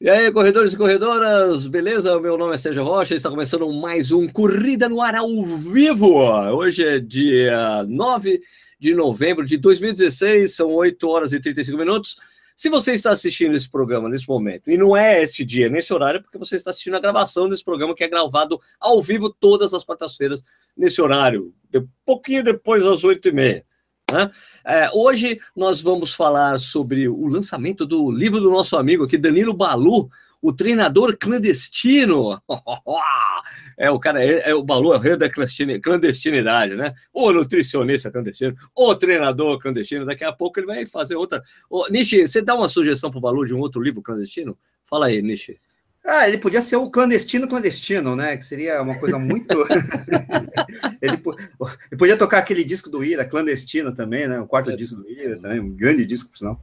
E aí, corredores e corredoras, beleza? Meu nome é Sérgio Rocha, está começando mais um Corrida no Ar ao vivo. Hoje é dia 9 de novembro de 2016, são 8 horas e 35 minutos. Se você está assistindo esse programa nesse momento, e não é esse dia, nesse horário, é porque você está assistindo a gravação desse programa que é gravado ao vivo todas as quartas-feiras, nesse horário, de, pouquinho depois das 8 e meia. Né? É, hoje nós vamos falar sobre o lançamento do livro do nosso amigo aqui, Danilo Balu, o treinador clandestino. é o cara, é, é, o Balu, é o rei da clandestinidade, né? O nutricionista clandestino, o treinador clandestino. Daqui a pouco ele vai fazer outra. Ô, Nishi, você dá uma sugestão para o Balu de um outro livro clandestino? Fala aí, Nishi. Ah, ele podia ser o clandestino clandestino, né? Que seria uma coisa muito. ele, ele, podia tocar aquele disco do Ira, clandestino também, né? O quarto é. disco do Ira também, um grande disco, por sinal.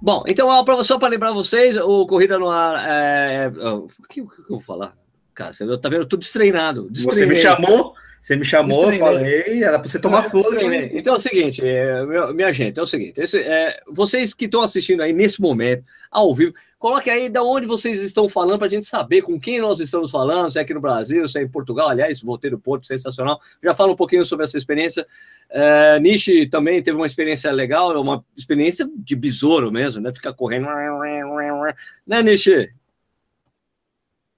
Bom, então, só para lembrar vocês, o Corrida no Ar. É... O que, o que eu vou falar? Cara, você tá vendo tudo destreinado. Você me chamou você me chamou, eu falei, era para você tomar flor. Então é o seguinte, é, minha gente, é o seguinte: esse, é, vocês que estão assistindo aí nesse momento, ao vivo, coloque aí de onde vocês estão falando para a gente saber com quem nós estamos falando, se é aqui no Brasil, se é em Portugal. Aliás, voltei do Porto, sensacional. Já fala um pouquinho sobre essa experiência. É, Nishi também teve uma experiência legal, uma experiência de besouro mesmo, né? Ficar correndo. Né, Nishi?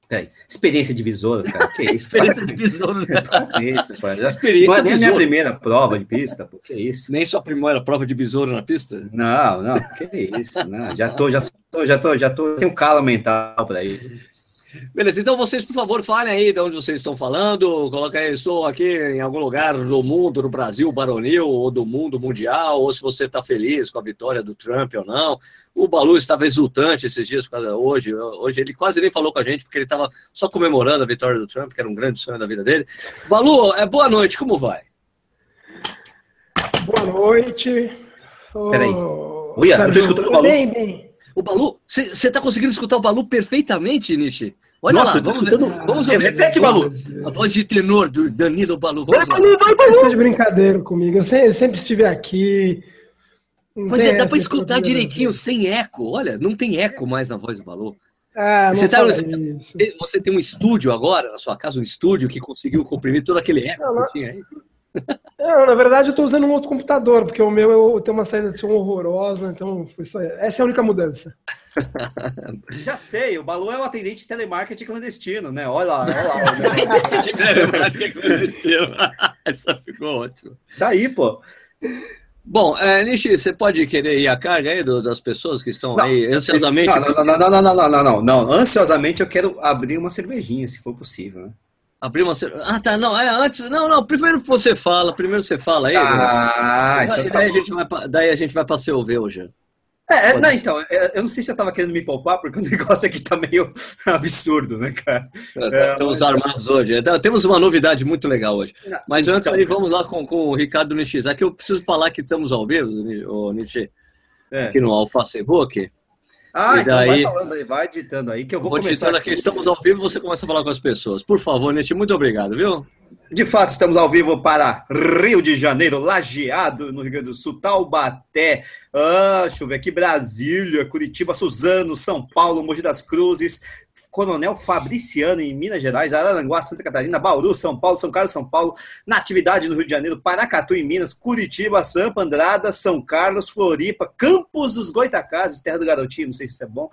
É, experiência de besouro, cara. Que isso? experiência de besouro. Né? isso, Experiência não é nem a minha primeira prova de pista, pô. Que isso? Nem sua primeira prova de besouro na pista? Não, não. Que isso? Não, já tô, já tô, já tô, já tô. Tenho um calo mental para ir. Beleza, então vocês, por favor, falem aí de onde vocês estão falando. Coloca aí, sou aqui em algum lugar do mundo, do Brasil, Baronil, ou do mundo mundial, ou se você está feliz com a vitória do Trump ou não. O Balu estava exultante esses dias, por causa hoje. Hoje ele quase nem falou com a gente, porque ele estava só comemorando a vitória do Trump, que era um grande sonho da vida dele. Balu, é boa noite, como vai? Boa noite. Oh, Peraí. Uia, eu tô escutando o Balu. Bem, bem. O Balu, você está conseguindo escutar o Balu perfeitamente, Nishi? Olha Nossa, lá, vamos, escutando... vamos ouvir. Repete, Balu. A voz de tenor do Danilo Balu. Vamos vai, Balu, vai, Balu. Você de brincadeira comigo. Eu sempre, eu sempre estive aqui. pois é, dá para escutar direitinho, sem eco. Olha, não tem eco mais na voz do Balu. Ah, você, tá, você tem um estúdio agora na sua casa, um estúdio que conseguiu comprimir todo aquele eco não, que tinha aí. Não, na verdade eu estou usando um outro computador, porque o meu tem uma saída de horrorosa, então foi só... essa é a única mudança. Já sei, o Balu é o atendente de telemarketing clandestino, né? Olha lá, olha lá. Atendente de telemarketing clandestino. Essa ficou ótima. Tá Daí, pô. Bom, é, Nishi, você pode querer ir a carga aí do, das pessoas que estão não, aí ansiosamente? Não não, não não, não, não, não, não, não, não, Ansiosamente eu quero abrir uma cervejinha, se for possível, né? Abrir uma. Ah, tá. Não, é antes. Não, não. Primeiro você fala. Primeiro você fala aí. Ah, então tá daí, a gente vai, daí a gente vai para CV hoje. É, é não, então, é, eu não sei se eu tava querendo me poupar, porque o negócio aqui tá meio absurdo, né, cara? É, tá, estamos mas... armados hoje. É, temos uma novidade muito legal hoje. Mas antes então, aí, vamos lá com, com o Ricardo Nishizaki. Aqui eu preciso falar que estamos ao vivo, o Nishi, é. aqui no Alfa Facebook. Ah, e então daí, vai falando aí, vai editando aí, que eu vou, vou começar aqui. aqui. Estamos ao vivo, você começa a falar com as pessoas. Por favor, Nete, muito obrigado, viu? De fato, estamos ao vivo para Rio de Janeiro, Lajeado, no Rio Grande do Sul, Taubaté, ah, deixa eu ver aqui, Brasília, Curitiba, Suzano, São Paulo, Mogi das Cruzes, Coronel Fabriciano, em Minas Gerais, Araranguá, Santa Catarina, Bauru, São Paulo, São Carlos, São Paulo, Natividade no Rio de Janeiro, Paracatu, em Minas, Curitiba, Sampa, Andrada, São Carlos, Floripa, Campos dos Goitacazes, Terra do Garotinho, não sei se isso é bom,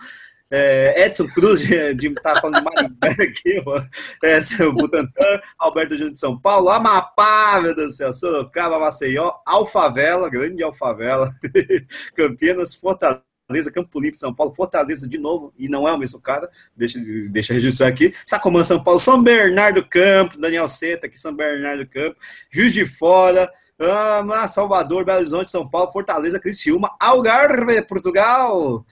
é, Edson Cruz, de, de tá falando de Maringá aqui, é, seu Butantã, Alberto Júnior de São Paulo, Amapá, meu Deus do céu, Sorocaba, Maceió, Alfavela, grande Alfavela, Campinas, Fortaleza, Fortaleza, Campo Limpo, São Paulo, Fortaleza de novo, e não é o mesmo cara, deixa, deixa registrar aqui, Sacomã, São Paulo, São Bernardo Campo, Daniel Seta, aqui São Bernardo Campo, Juiz de Fora, ah, Salvador, Belo Horizonte, São Paulo, Fortaleza, Criciúma, Algarve, Portugal.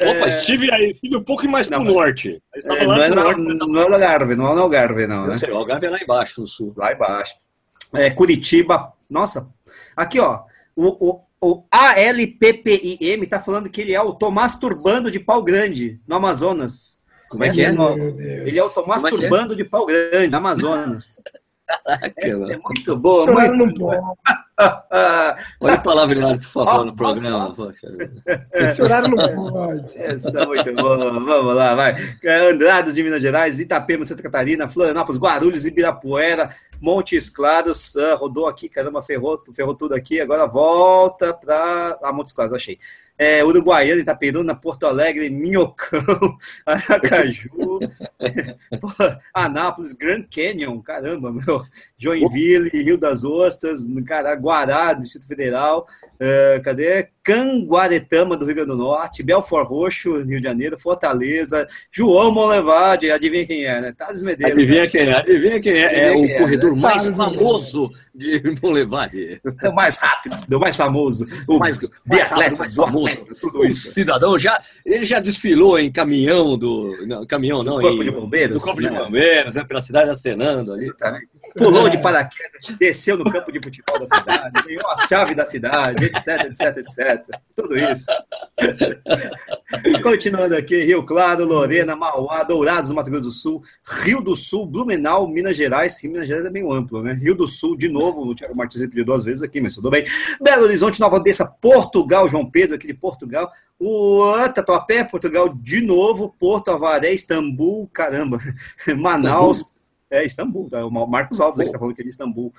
Opa, é... estive aí, estive um pouco mais para o norte. É, não, é no, norte não é o Algarve, não é o Algarve, não. Né? Sei, o Algarve é lá embaixo, no sul. Lá embaixo. É, Curitiba, nossa, aqui ó, o, o o ALPPIM está falando que ele é o Tomás Turbando de Pau Grande, no Amazonas. Como é que é? Ele é o Tomás é, é? Turbando é? de Pau Grande, no Amazonas. é, é, muito boa. Muito boa. Olha o palavreado, por favor, no programa. Não pode. Essa é muito boa. Vamos lá, vai. Andrados de Minas Gerais, Itapema, Santa Catarina, Florianópolis, Guarulhos, Ibirapuera, Montes Claros. Rodou aqui, caramba, ferrou, ferrou tudo aqui. Agora volta para. Ah, Montes Claros, achei é, Uruguaiana, Itaperuna, Porto Alegre, Minhocão, Aracaju, Anápolis, Grand Canyon, caramba, meu, Joinville, Rio das Ostras, Caraguará, Distrito Federal, uh, cadê? Canguaretama, do Rio Grande do Norte, Belfort Roxo, Rio de Janeiro, Fortaleza, João Monlevade, adivinha quem é, né? Thales Medeiros. Adivinha né? quem é, adivinha quem é. Adivinha é quem o é, corredor né? mais famoso de Monlevade. É o mais rápido, o mais famoso. O mais, mais, rápido, mais famoso. Tudo isso. O cidadão já, ele já desfilou em caminhão do... Não, caminhão não, do Corpo em, de Bombeiros. Do Corpo né? de Bombeiros, né, pela cidade acenando ali. Tá, Pulou de paraquedas, desceu no campo de futebol da cidade, ganhou a chave da cidade, etc, etc, etc tudo isso. Continuando aqui, Rio Claro, Lorena, Mauá, Dourados do Mato Grosso do Sul, Rio do Sul, Blumenau, Minas Gerais. Rio Minas Gerais é meio amplo, né? Rio do Sul, de novo, o Thiago Martins pediu duas vezes aqui, mas tudo bem. Belo Horizonte, Nova Odessa, Portugal, João Pedro, aqui de Portugal. O Tatuapé, Portugal, de novo, Porto Avaré, Istambul, caramba, Manaus? É Istambul, tá? o Marcos Alves aqui tá falando que é de Istambul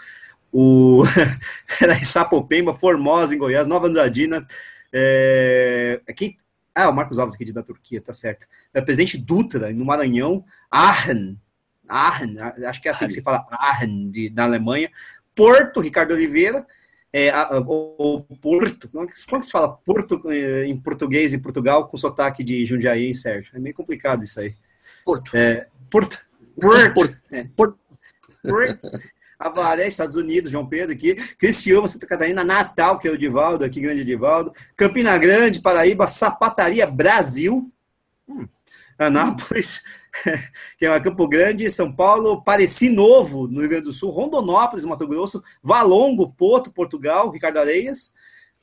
o era Sapopemba, Formosa, em Goiás, Nova Andradina, é, aqui, ah, o Marcos Alves aqui da Turquia, tá certo. É, presidente Dutra, no Maranhão, Aachen, Aachen, acho que é assim que se fala, Aachen, de, da Alemanha, Porto, Ricardo Oliveira, é, o, Porto, como é, que, como é que se fala Porto é, em português em Portugal com sotaque de Jundiaí, Sérgio? É meio complicado isso aí. Porto. É, Porto. Porto. Porto. É. Avaré, Estados Unidos, João Pedro aqui, Criciúma, Santa Catarina, Natal, que é o Divaldo aqui, grande Divaldo, Campina Grande, Paraíba, Sapataria, Brasil, hum, Anápolis, que é Campo Grande, São Paulo, Pareci Novo, no Rio Grande do Sul, Rondonópolis, Mato Grosso, Valongo, Porto, Portugal, Ricardo Areias.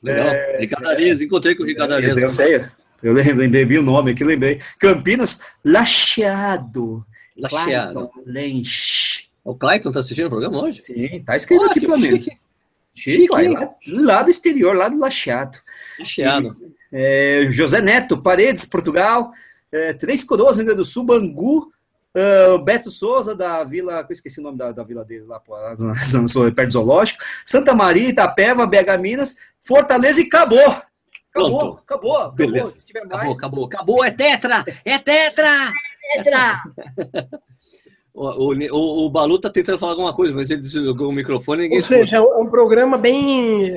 Legal, é, Ricardo Areias, encontrei com o Ricardo Areias. Eu sei, eu lembrei, vi o nome aqui, lembrei. Campinas, Lacheado. Lacheado. Lenche. O Clayton tá assistindo o programa hoje? Sim, tá escrito ah, aqui pelo menos. Chique, chique lá, lá, do exterior, lá do Lacheado. Lacheado. É, José Neto, Paredes, Portugal. É, Três Coroas, Rio Grande do Sul, Bangu. Uh, Beto Souza, da vila. Eu esqueci o nome da, da vila dele lá, pô, perto do Zoológico. Santa Maria, Itapeva, BH Minas, Fortaleza e acabou. Acabou, Pronto. acabou, acabou. Beleza. Se tiver mais. Acabou, acabou, acabou. É tetra! É tetra! É tetra! O, o, o, Balu tá tentando falar alguma coisa, mas ele desligou o microfone e ninguém Ou seja, escuta. é um programa bem.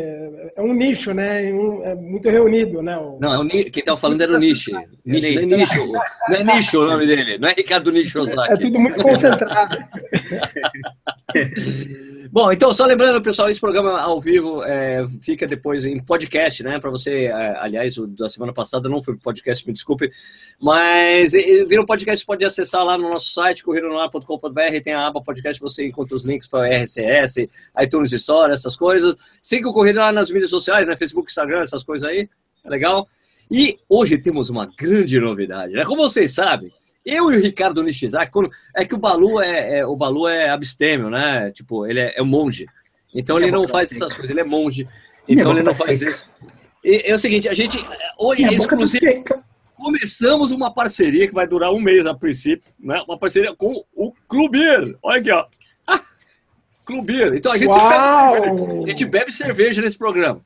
É um nicho, né? É muito reunido, né? O... Não, é um, quem tava falando era o Nishi. Nishi, não é Nicho. Não é Nicho o nome dele, não é Ricardo Nicho Ozaki. É tudo muito concentrado. Bom, então, só lembrando, pessoal, esse programa ao vivo é, fica depois em podcast, né? Para você, é, aliás, o da semana passada não foi podcast, me desculpe, mas vira um podcast, pode acessar lá no nosso site, corridonoar.com.br, tem a aba podcast, você encontra os links para RCS, iTunes Store, essas coisas. Siga o Corrido lá nas mídias sociais, né? Facebook, Instagram, essas coisas aí, é legal. E hoje temos uma grande novidade, né? Como vocês sabem, eu e o Ricardo Nishizaki, quando, é que o Balu é, é, o Balu é abstêmio, né? Tipo, ele é, é um monge. Então ele não faz essas coisas, ele é monge. Então ele não faz isso. E, é o seguinte, a gente hoje inclusive começamos uma parceria que vai durar um mês a princípio, né? Uma parceria com o Clubir. Olha aqui, ó. Clubir. Então a gente, bebe cerveja, a gente bebe cerveja nesse programa,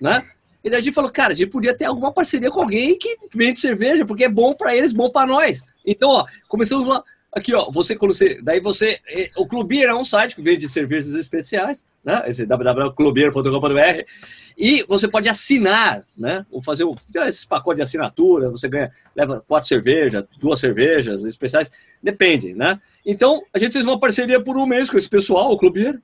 né? E daí a gente falou, cara, a gente podia ter alguma parceria com alguém que vende cerveja, porque é bom para eles, bom para nós. Então, ó, começamos lá. Aqui, ó, você quando você. Daí você. Eh, o Clubier é um site que vende cervejas especiais, né? Esse www.clubier.com.br. E você pode assinar, né? Ou fazer um, esse pacote de assinatura, você ganha, leva quatro cervejas, duas cervejas especiais, depende, né? Então, a gente fez uma parceria por um mês com esse pessoal, o Clubier,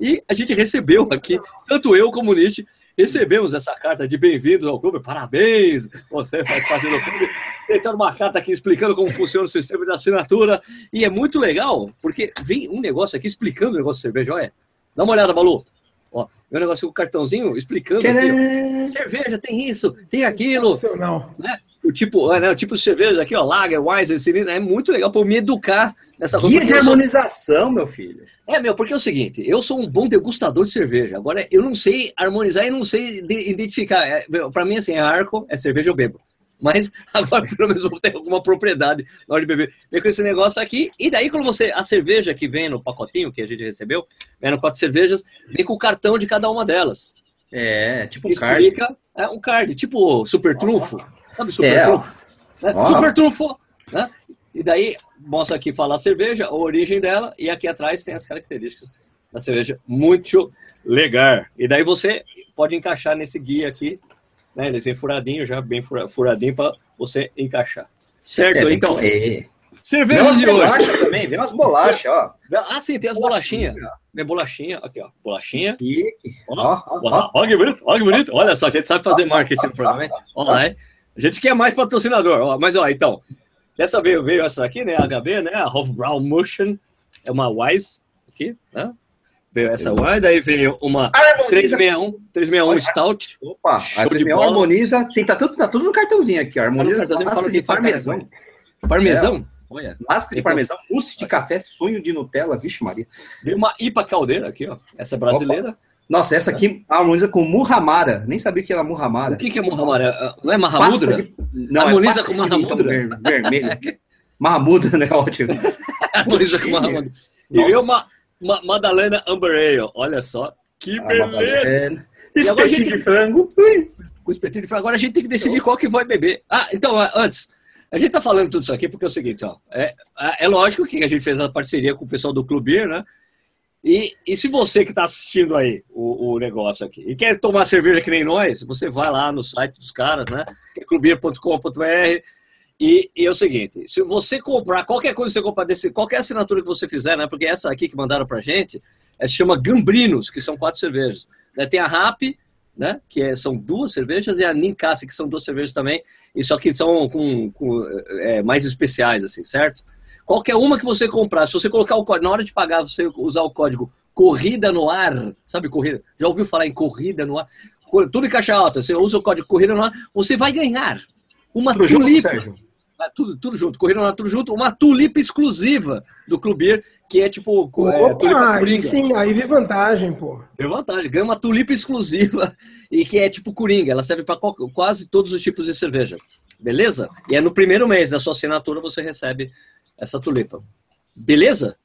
e a gente recebeu aqui, tanto eu como o Nietzsche, Recebemos essa carta de bem-vindos ao clube, parabéns, você faz parte do clube. Tentando uma carta aqui explicando como funciona o sistema de assinatura. E é muito legal, porque vem um negócio aqui explicando o negócio de cerveja. Olha, dá uma olhada, Balu. Ó, meu negócio com o cartãozinho explicando. Aqui, cerveja tem isso, tem aquilo. Não. Né? O tipo, é, né, o tipo de cerveja aqui, ó, Lager, Weizen, é muito legal para me educar nessa coisa. Guia de harmonização, meu filho. É, meu, porque é o seguinte, eu sou um bom degustador de cerveja. Agora, eu não sei harmonizar e não sei identificar. É, para mim, assim, é arco, é cerveja, eu bebo. Mas agora, pelo menos, vou ter alguma propriedade na hora de beber. Vem com esse negócio aqui. E daí, quando você. A cerveja que vem no pacotinho que a gente recebeu, vem no quatro cervejas, vem com o cartão de cada uma delas. É, tipo um card. É um card, tipo super trunfo. Sabe super é, trunfo? Né? Super trunfo! Né? E daí mostra aqui, fala a cerveja, a origem dela, e aqui atrás tem as características da cerveja. Muito legal. E daí você pode encaixar nesse guia aqui, né? Ele vem furadinho, já bem furadinho para você encaixar. Certo? É, então. É. Cerveja de hoje. também, vem umas bolachas, ó. Ah, sim, tem as bolachinhas. Minha bolachinha, aqui, ó. Bolachinha. E... Ó, ó, ó, ó, que bonito, ó que bonito. Olha só, a gente sabe fazer marketing no programa, hein? Olha lá, hein? A gente quer mais patrocinador, ó. Mas, ó, então, dessa veio, veio essa aqui, né? A HB, né? A Hofbrau Motion. É uma Wise aqui, né? Veio essa Wise, daí veio uma harmoniza. 361, 361 Olha, Stout. Opa, a 361 harmoniza. Tem, tá, tudo, tá tudo no cartãozinho aqui, ó. Harmoniza. Tá cartãozinho, de parmesão. Parmesão? É. Olha. Lasca de então, parmesão, mousse de café, sonho de Nutella, vixe Maria. Veio uma IPA caldeira aqui, ó. Essa é brasileira. Opa. Nossa, essa aqui harmoniza com Murramara. Nem sabia que era Murramara. O que, que é Murramara? Não é Mahamudra? De... Não, é harmoniza é com Mahamudra. Ver, vermelho. Mahamudra, né? Ótimo. harmoniza com Mahamudra. E veio uma, uma Madalena Amber Ale. Olha só. Que ah, beleza. Espetinho de frango. Com espetinho de frango. Agora a gente tem que decidir qual que vai beber. Ah, então, antes... A gente está falando tudo isso aqui porque é o seguinte, ó, é, é lógico que a gente fez a parceria com o pessoal do Clube né? E, e se você que está assistindo aí o, o, negócio aqui e quer tomar cerveja que nem nós, você vai lá no site dos caras, né? É clubir.com.br e, e, é o seguinte, se você comprar qualquer coisa que você comprar desse, qualquer assinatura que você fizer, né? Porque essa aqui que mandaram pra gente, é, se chama Gambrinos, que são quatro cervejas. Né? Tem a RAP, né? Que é, são duas cervejas, e a Ninkasi, que são duas cervejas também, e só que são com, com é, mais especiais, assim, certo? Qualquer uma que você comprar, se você colocar o código, na hora de pagar, você usar o código Corrida no Ar, sabe corrida? Já ouviu falar em Corrida no Ar? Tudo em caixa alta, você usa o código Corrida no Ar, você vai ganhar uma Tudo tulipa. Junto, ah, tudo, tudo junto, corrida no ar, tudo junto, uma tulipa exclusiva do Clube que é tipo é, tulipa coringa. Sim, aí vem vantagem, pô. Vem vantagem, ganha uma tulipa exclusiva e que é tipo coringa, ela serve para quase todos os tipos de cerveja, beleza? E é no primeiro mês da sua assinatura você recebe essa tulipa, beleza?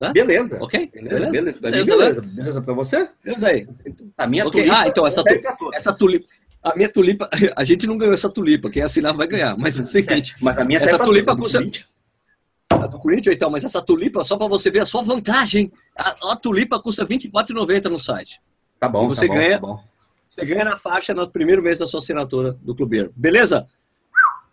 Hã? Beleza. Ok? Beleza, beleza. Beleza, beleza. Beleza pra você? Beleza aí. A minha okay. tulipa. Ah, então, essa, tu, essa tulipa. A minha tulipa, a gente não ganhou essa tulipa, quem assinar vai ganhar. Mas é o seguinte, mas a minha essa tulipa custa. A do Corinthians, então, mas essa tulipa, só para você ver a sua vantagem, a, a tulipa custa R$ 24,90 no site. Tá bom, e você tá ganha, bom, tá Você ganha na faixa no primeiro mês da sua assinatura do Clubeiro. Beleza?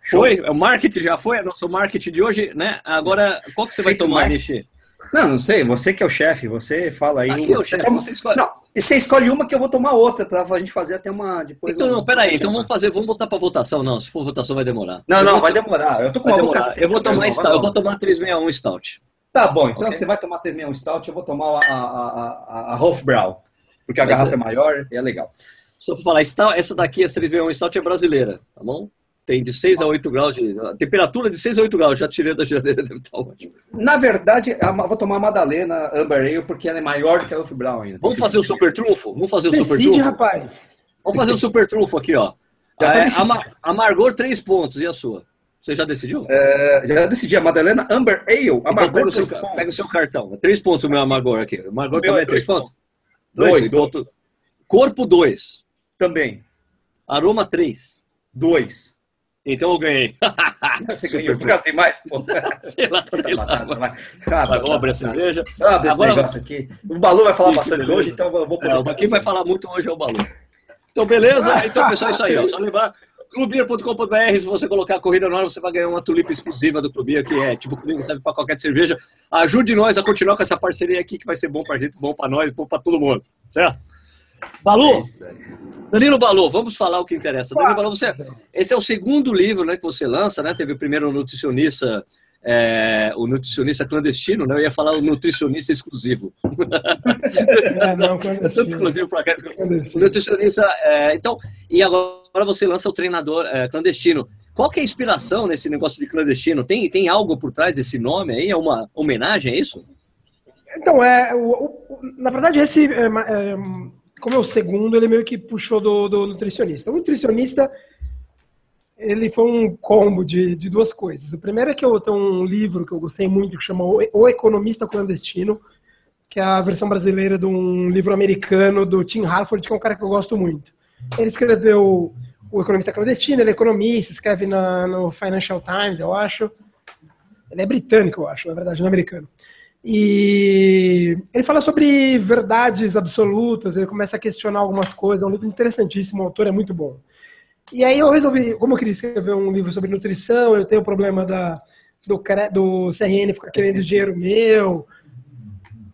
Foi? O marketing já foi? É nosso marketing de hoje, né? Agora, qual que você Feito vai tomar, Nishi? Não, não sei. Você que é o chefe, você fala aí. Aqui é o chefe, você escolhe. Não, você escolhe uma que eu vou tomar outra para a gente fazer até uma depois. Então, uma... não, peraí. Então vamos fazer, vamos botar para votação. Não, se for votação vai demorar. Não, eu não, vai demorar. Eu tô com uma boca Eu vou tomar stout, eu vou tomar 361 stout. Tá bom, então okay. você vai tomar 361 stout, eu vou tomar a, a, a, a Hofbrau, porque a garrafa é... é maior e é legal. Só para falar, essa daqui, essa 361 stout é brasileira, tá bom? Tem de 6 a 8 graus de. temperatura de 6 a 8 graus, já tirei da geladeira, deve estar ótimo. Na verdade, vou tomar a Madalena Amber Ale porque ela é maior que a Elf Brown ainda. Vamos fazer o super trunfo? Vamos fazer o super trunfo? rapaz. Vamos fazer o super trunfo aqui, ó. Já tá é, Amargor, 3 pontos. E a sua? Você já decidiu? É, já decidi. A Madalena Amber Ale. Então amargor, então pega, o seu, pega o seu cartão. 3 pontos o meu Amargor aqui. O Amargor também é 3 pontos? 2. Corpo 2. Também. Aroma 3. 2. Então eu ganhei. Você ganhou, porque assim mais, pô. sei lá, sei lá. Ah, vamos abrir a cerveja. Ah, desse Agora, negócio aqui. O Balu vai falar bastante beleza. hoje, então eu vou poder. É, quem vai falar muito hoje é o Balu. Então, beleza? Então, pessoal, é isso aí. Ó. Só lembrar, clubia.com.br, se você colocar a corrida no ar, você vai ganhar uma tulipa exclusiva do Clubia, que é tipo comigo, serve para qualquer cerveja. Ajude nós a continuar com essa parceria aqui, que vai ser bom para gente, bom para nós, bom para todo mundo. Certo? Balu, é Danilo Balu, vamos falar o que interessa. Danilo Balu, você, esse é o segundo livro né, que você lança, né? Teve o primeiro nutricionista, é, o nutricionista clandestino, né? Eu ia falar o nutricionista exclusivo. É, não, é tanto exclusivo para cá. O nutricionista, é, então, e agora você lança o treinador é, clandestino. Qual que é a inspiração nesse negócio de clandestino? Tem, tem algo por trás desse nome aí? É uma homenagem, é isso? Então, é, o, o, na verdade, esse, é, é, como é o segundo, ele meio que puxou do, do nutricionista. O nutricionista, ele foi um combo de, de duas coisas. O primeiro é que eu tenho um livro que eu gostei muito, que chama O Economista Clandestino, que é a versão brasileira de um livro americano do Tim Harford, que é um cara que eu gosto muito. Ele escreveu O Economista Clandestino, ele é economista, escreve na, no Financial Times, eu acho. Ele é britânico, eu acho, na verdade, não é americano. E ele fala sobre verdades absolutas, ele começa a questionar algumas coisas, é um livro interessantíssimo, o autor é muito bom. E aí eu resolvi, como eu queria escrever um livro sobre nutrição, eu tenho o problema da, do, do CRN ficar querendo dinheiro meu,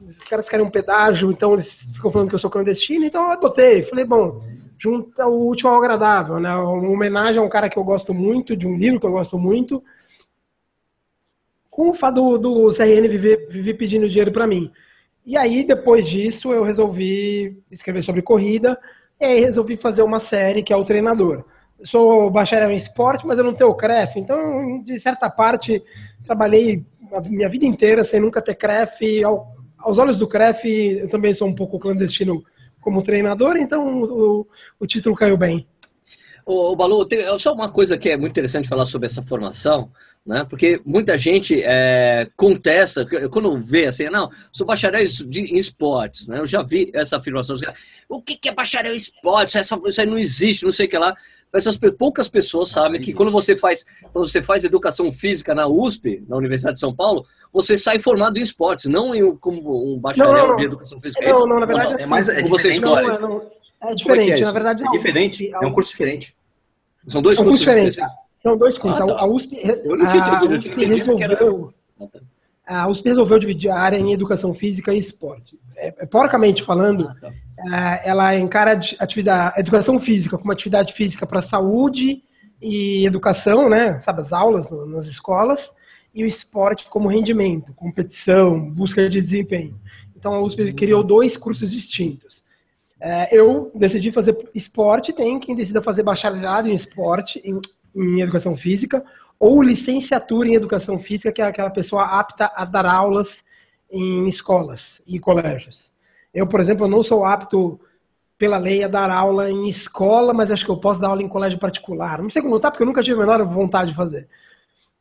os caras querem um pedágio, então eles ficam falando que eu sou clandestino, então eu adotei. Falei, bom, junta o último ao agradável, né? Uma homenagem a um cara que eu gosto muito, de um livro que eu gosto muito, com o fato do, do CRN viver, viver pedindo dinheiro para mim. E aí, depois disso, eu resolvi escrever sobre corrida, e aí resolvi fazer uma série que é o treinador. Eu sou bacharel em esporte, mas eu não tenho CREF, então, de certa parte, trabalhei a minha vida inteira sem nunca ter CREF, ao aos olhos do CREF, eu também sou um pouco clandestino como treinador, então o, o título caiu bem. Ô, Balu, só uma coisa que é muito interessante falar sobre essa formação, né? Porque muita gente é, contesta, quando vê assim, não, sou bacharel em esportes, né? Eu já vi essa afirmação. O que é bacharel em esportes? Essa, isso aí não existe, não sei o que lá essas poucas pessoas sabem que quando você faz quando você faz educação física na USP, na Universidade de São Paulo, você sai formado em esportes, não em, como um bacharel não, não, de educação física. Não, não, na verdade não, é, mais é você escolhe. Não, é, é diferente, é, é na verdade. É diferente, é um curso diferente. São dois cursos diferentes. São dois cursos. Ah, tá. A USP, eu não tinha entendido, eu tinha entendido que era... A USP resolveu dividir a área em educação física e esporte. É, é porcamente falando, ah, tá. É, ela encara atividade, a educação física como atividade física para saúde e educação, né? Sabe, as aulas nas escolas, e o esporte como rendimento, competição, busca de desempenho. Então a USP criou dois cursos distintos. É, eu decidi fazer esporte, tem quem decida fazer bacharelado em esporte, em, em educação física, ou licenciatura em educação física, que é aquela pessoa apta a dar aulas em escolas e colégios. Eu, por exemplo, não sou apto pela lei a dar aula em escola, mas acho que eu posso dar aula em colégio particular. Não sei como tá, porque eu nunca tive a menor vontade de fazer.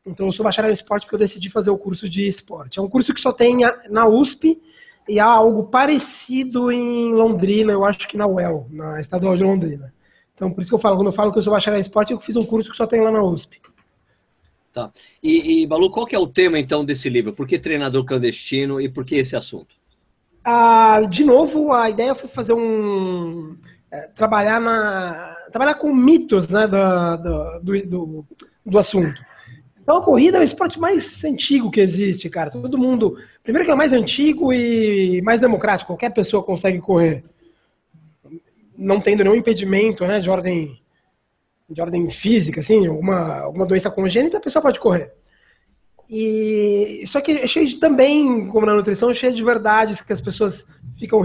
Então, eu sou bacharel em esporte porque eu decidi fazer o curso de esporte. É um curso que só tem na USP e há algo parecido em Londrina, eu acho que na UEL, na Estadual de Londrina. Então, por isso que eu falo, quando eu falo que eu sou bacharel em esporte, eu fiz um curso que só tem lá na USP. Tá. E, e Balu, qual que é o tema, então, desse livro? Por que treinador clandestino e por que esse assunto? Ah, de novo, a ideia foi fazer um. É, trabalhar na. trabalhar com mitos né, do, do, do, do, assunto. Então a corrida é o esporte mais antigo que existe, cara. Todo mundo. Primeiro que é mais antigo e mais democrático, qualquer pessoa consegue correr. Não tendo nenhum impedimento né, de ordem de ordem física, assim, alguma, alguma doença congênita, a pessoa pode correr. E só que é cheio de, também, como na nutrição, cheio de verdades que as pessoas ficam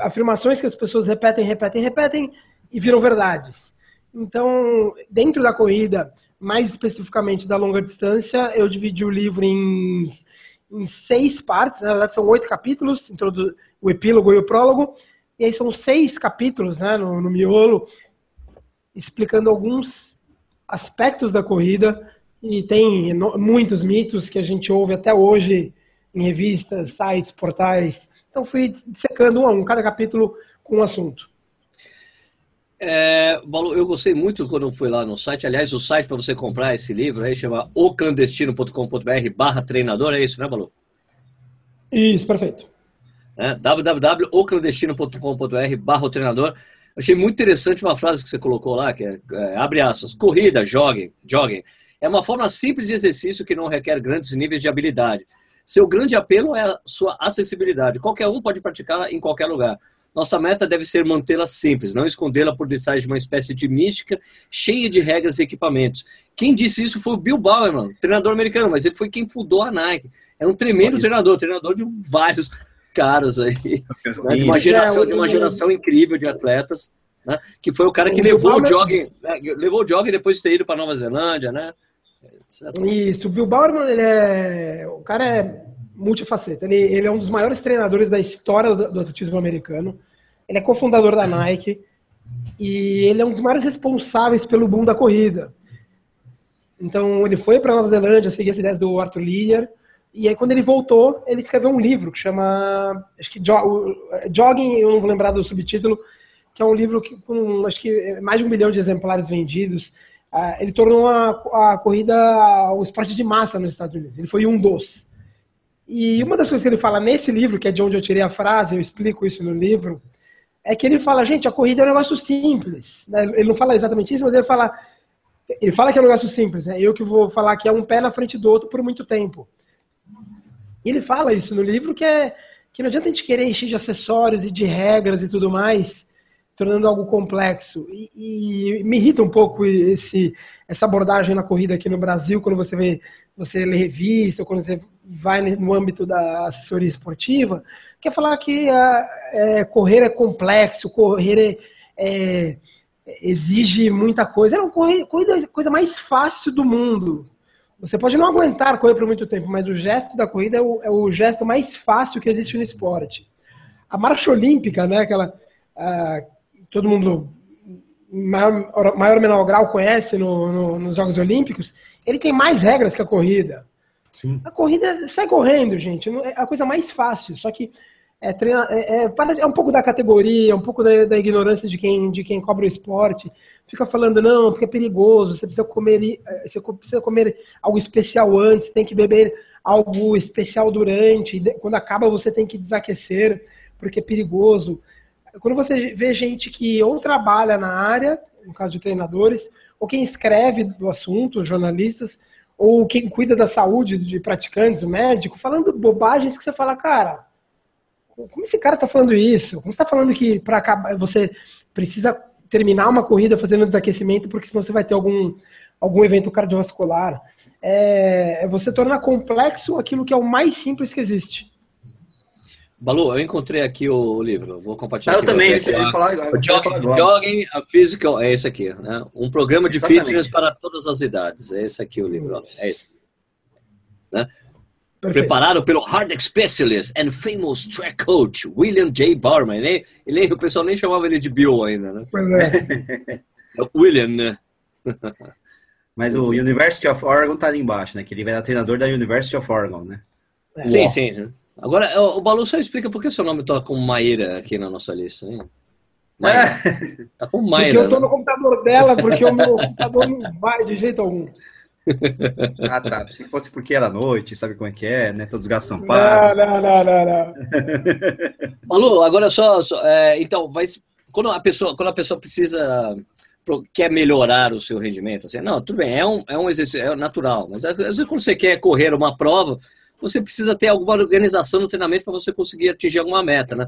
afirmações que as pessoas repetem, repetem, repetem e viram verdades. Então, dentro da corrida, mais especificamente da longa distância, eu dividi o livro em, em seis partes, na verdade são oito capítulos, o epílogo e o prólogo, e aí são seis capítulos né, no, no miolo, explicando alguns aspectos da corrida e tem muitos mitos que a gente ouve até hoje em revistas, sites, portais. Então fui secando um a um, cada capítulo com um assunto. É, eu gostei muito quando fui lá no site. Aliás, o site para você comprar esse livro aí chama oclandestino.com.br barra treinador, é isso, né, Balu? Isso, perfeito. É, www.oclandestino.com.br barra treinador. Achei muito interessante uma frase que você colocou lá, que é, é abre aspas, corrida, joguem, joguem. É uma forma simples de exercício que não requer grandes níveis de habilidade. Seu grande apelo é a sua acessibilidade. Qualquer um pode praticá-la em qualquer lugar. Nossa meta deve ser mantê-la simples, não escondê-la por detrás de uma espécie de mística cheia de regras e equipamentos. Quem disse isso foi o Bill Bowerman, treinador americano, mas ele foi quem fundou a Nike. É um tremendo treinador, treinador de vários caras aí, né? de, uma geração, de uma geração incrível de atletas. né? que foi o cara que o levou o jogging, né? levou o jogging depois de ter ido para Nova Zelândia, né? Isso, o Bill Bowerman, ele é, o cara é multifaceta. Ele, ele é um dos maiores treinadores da história do, do atletismo americano. Ele é cofundador da Nike e ele é um dos maiores responsáveis pelo boom da corrida. Então ele foi para Nova Zelândia, seguir as ideias do Arthur Lear, e aí quando ele voltou, ele escreveu um livro que chama, acho que Jogging, eu não vou lembrar do subtítulo, que é um livro que, com acho que mais de um milhão de exemplares vendidos. Uh, ele tornou a, a corrida o esporte de massa nos Estados Unidos. Ele foi um dos. E uma das coisas que ele fala nesse livro, que é de onde eu tirei a frase, eu explico isso no livro, é que ele fala, gente, a corrida é um negócio simples. Né? Ele não fala exatamente isso, mas ele fala, ele fala que é um negócio simples. Né? Eu que vou falar que é um pé na frente do outro por muito tempo. E ele fala isso no livro, que é que não adianta a gente querer encher de acessórios e de regras e tudo mais, tornando algo complexo. E, e, me irrita um pouco esse, essa abordagem na corrida aqui no Brasil, quando você vê, você lê revista, quando você vai no âmbito da assessoria esportiva, quer falar que a, é, correr é complexo, correr é, é, exige muita coisa. É uma corrida, coisa mais fácil do mundo. Você pode não aguentar correr por muito tempo, mas o gesto da corrida é o, é o gesto mais fácil que existe no esporte. A marcha olímpica, né, aquela todo mundo, maior, maior ou menor grau, conhece no, no, nos Jogos Olímpicos, ele tem mais regras que a corrida. Sim. A corrida sai correndo, gente. É a coisa mais fácil. Só que é, treina, é, é, é, um pouco da categoria, um pouco da, da, ignorância de quem, de quem cobra o esporte. Fica falando, não, porque é perigoso, você precisa comer, é, você precisa comer algo especial antes, tem que beber algo especial durante, quando acaba você tem que desaquecer, porque é perigoso. Quando você vê gente que ou trabalha na área, no caso de treinadores, ou quem escreve do assunto, jornalistas, ou quem cuida da saúde de praticantes, o médico, falando bobagens que você fala, cara, como esse cara tá falando isso? Como você tá falando que para acabar você precisa terminar uma corrida fazendo desaquecimento porque senão você vai ter algum, algum evento cardiovascular? É, você torna complexo aquilo que é o mais simples que existe. Balu, eu encontrei aqui o livro, vou compartilhar. Eu também, eu ia falar agora. Jogging, Jogging a Physical, é esse aqui, né? Um programa de Exatamente. fitness para todas as idades. É esse aqui o livro, ó. é esse. Né? Preparado pelo Hard Specialist and famous track coach William J. Barman. Ele, ele, o pessoal nem chamava ele de Bill ainda, né? É. é William, né? Mas o University of Oregon tá ali embaixo, né? Que ele era treinador da University of Oregon, né? Sim, sim. Agora, o Balu só explica por que seu nome tá com Maíra aqui na nossa lista, hein? Maíra. É. Tá com Maíra. Porque eu tô né? no computador dela, porque o meu computador não vai de jeito algum. Ah, tá. Se fosse porque era noite, sabe como é que é, né? Todos os gastos são pagos. Não, não, não, não, não. Balu, agora só, só é, então, mas quando a pessoa, quando a pessoa precisa quer melhorar o seu rendimento, assim, não, tudo bem, é um, é um exercício é natural, mas às vezes quando você quer correr uma prova, você precisa ter alguma organização no treinamento para você conseguir atingir alguma meta, né?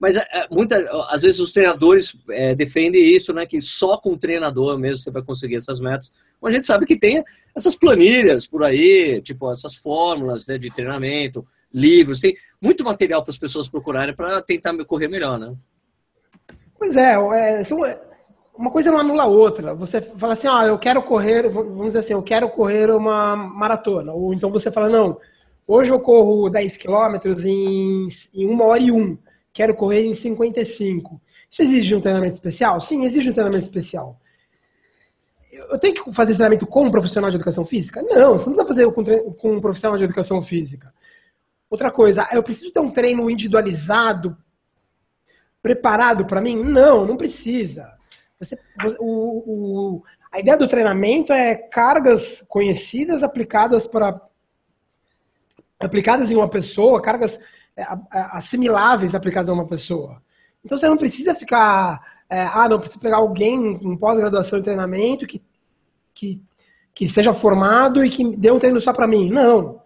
Mas é, é, muita, às vezes os treinadores é, defendem isso, né? Que só com o treinador mesmo você vai conseguir essas metas. Mas a gente sabe que tem essas planilhas por aí, tipo essas fórmulas né, de treinamento, livros, tem muito material para as pessoas procurarem para tentar correr melhor, né? Pois é, é, uma coisa não anula a outra. Você fala assim, ah, eu quero correr, vamos dizer assim, eu quero correr uma maratona. Ou então você fala, não, Hoje eu corro 10 quilômetros em, em uma hora e um. Quero correr em 55. Isso exige um treinamento especial? Sim, exige um treinamento especial. Eu tenho que fazer treinamento com um profissional de educação física? Não, você não precisa fazer com, um profissional de educação física. Outra coisa, eu preciso ter um treino individualizado, preparado para mim? Não, não precisa. Você, o, o, a ideia do treinamento é cargas conhecidas aplicadas para aplicadas em uma pessoa, cargas assimiláveis aplicadas a uma pessoa. Então você não precisa ficar, é, ah, não, preciso pegar alguém em pós-graduação e treinamento que, que, que seja formado e que dê um treino só para mim. Não,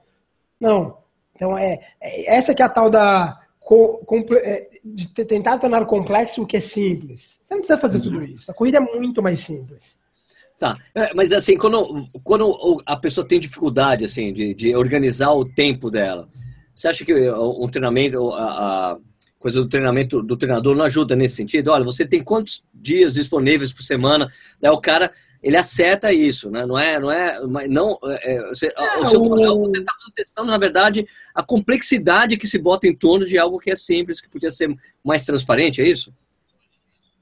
não. Então é, é, essa que é a tal da é, de tentar tornar complexo o que é simples. Você não precisa fazer tudo isso. A corrida é muito mais simples. Tá, é, mas assim, quando, quando a pessoa tem dificuldade, assim, de, de organizar o tempo dela, você acha que um treinamento, a, a, coisa do treinamento do treinador não ajuda nesse sentido? Olha, você tem quantos dias disponíveis por semana? Daí o cara ele acerta isso, né? Não é, não é, não. É, é você, é, o seu você está contestando, na verdade, a complexidade que se bota em torno de algo que é simples, que podia ser mais transparente, é isso?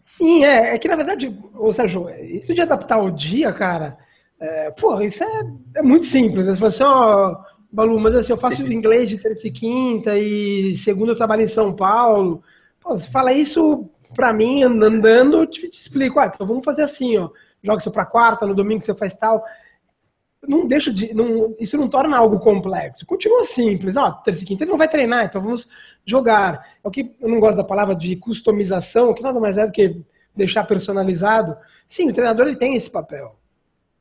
Sim, é, é que na verdade, ou Sérgio, isso de adaptar o dia, cara, é, pô, isso é, é muito simples. Você fala assim, ó, Balu, mas assim, eu faço inglês de terça e quinta e segunda eu trabalho em São Paulo. Pô, você fala isso pra mim, andando, eu te, te explico. Ah, então vamos fazer assim, ó. Joga isso pra quarta, no domingo você faz tal. Não deixa de. Não, isso não torna algo complexo. Continua simples. Ó, terça e quinta ele não vai treinar, então vamos jogar. É o que eu não gosto da palavra de customização, que nada mais é do que deixar personalizado. Sim, o treinador ele tem esse papel.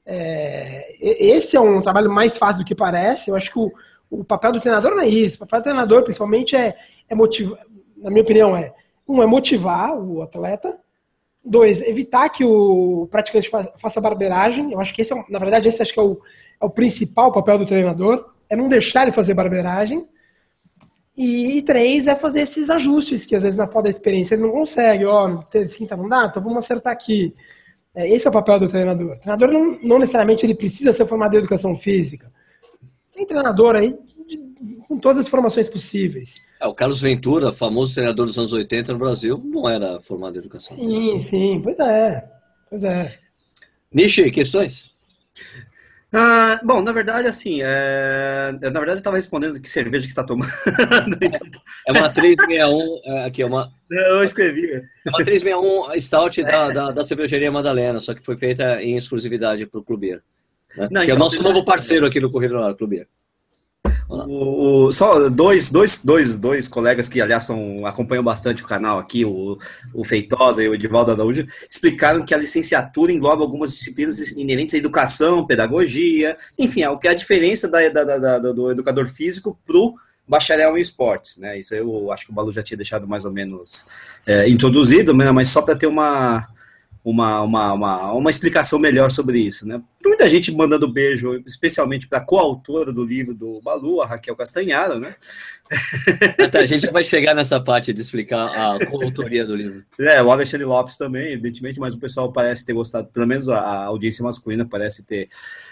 É, esse é um trabalho mais fácil do que parece. Eu acho que o, o papel do treinador não é isso. O papel do treinador, principalmente, é, é motivar, na minha opinião, é um, é motivar o atleta. Dois, evitar que o praticante faça barbeiragem. Eu acho que esse é, na verdade, esse acho que é o, é o principal papel do treinador, é não deixar ele fazer barbeiragem. E, três, é fazer esses ajustes que às vezes na falta da experiência ele não consegue. Ó, oh, quinta não dá, então vamos acertar aqui. É, esse é o papel do treinador. O treinador não, não, necessariamente ele precisa ser formado em educação física. Tem treinador aí com todas as formações possíveis. É, o Carlos Ventura, famoso treinador dos anos 80 no Brasil, não era formado em educação sim, física. Sim, sim, pois é. Pois é. Nishi, questões? Ah, bom, na verdade, assim, é... na verdade eu estava respondendo que cerveja que está tomando. então... É uma 361, é, aqui é uma... Eu escrevi. É uma 361 Stout da, da, da cervejaria Madalena, só que foi feita em exclusividade para o Clubeiro. Né? Não, que então, é o então, nosso novo parceiro aqui no Correio do Clubeiro. O, o, só dois, dois, dois, dois colegas que, aliás, são, acompanham bastante o canal aqui, o, o Feitosa e o Edivaldo Araújo, explicaram que a licenciatura engloba algumas disciplinas inerentes à educação, pedagogia, enfim, é o que é a diferença da, da, da, do educador físico para o bacharel em esportes, né? Isso eu acho que o Balu já tinha deixado mais ou menos é, introduzido, né? mas só para ter uma, uma, uma, uma, uma, explicação melhor sobre isso, né? Muita gente mandando beijo, especialmente para a coautora do livro do Balu, a Raquel Castanharo, né? a gente já vai chegar nessa parte de explicar a coautoria do livro. É, o Alexandre Lopes também, evidentemente, mas o pessoal parece ter gostado, pelo menos a, audiência masculina parece ter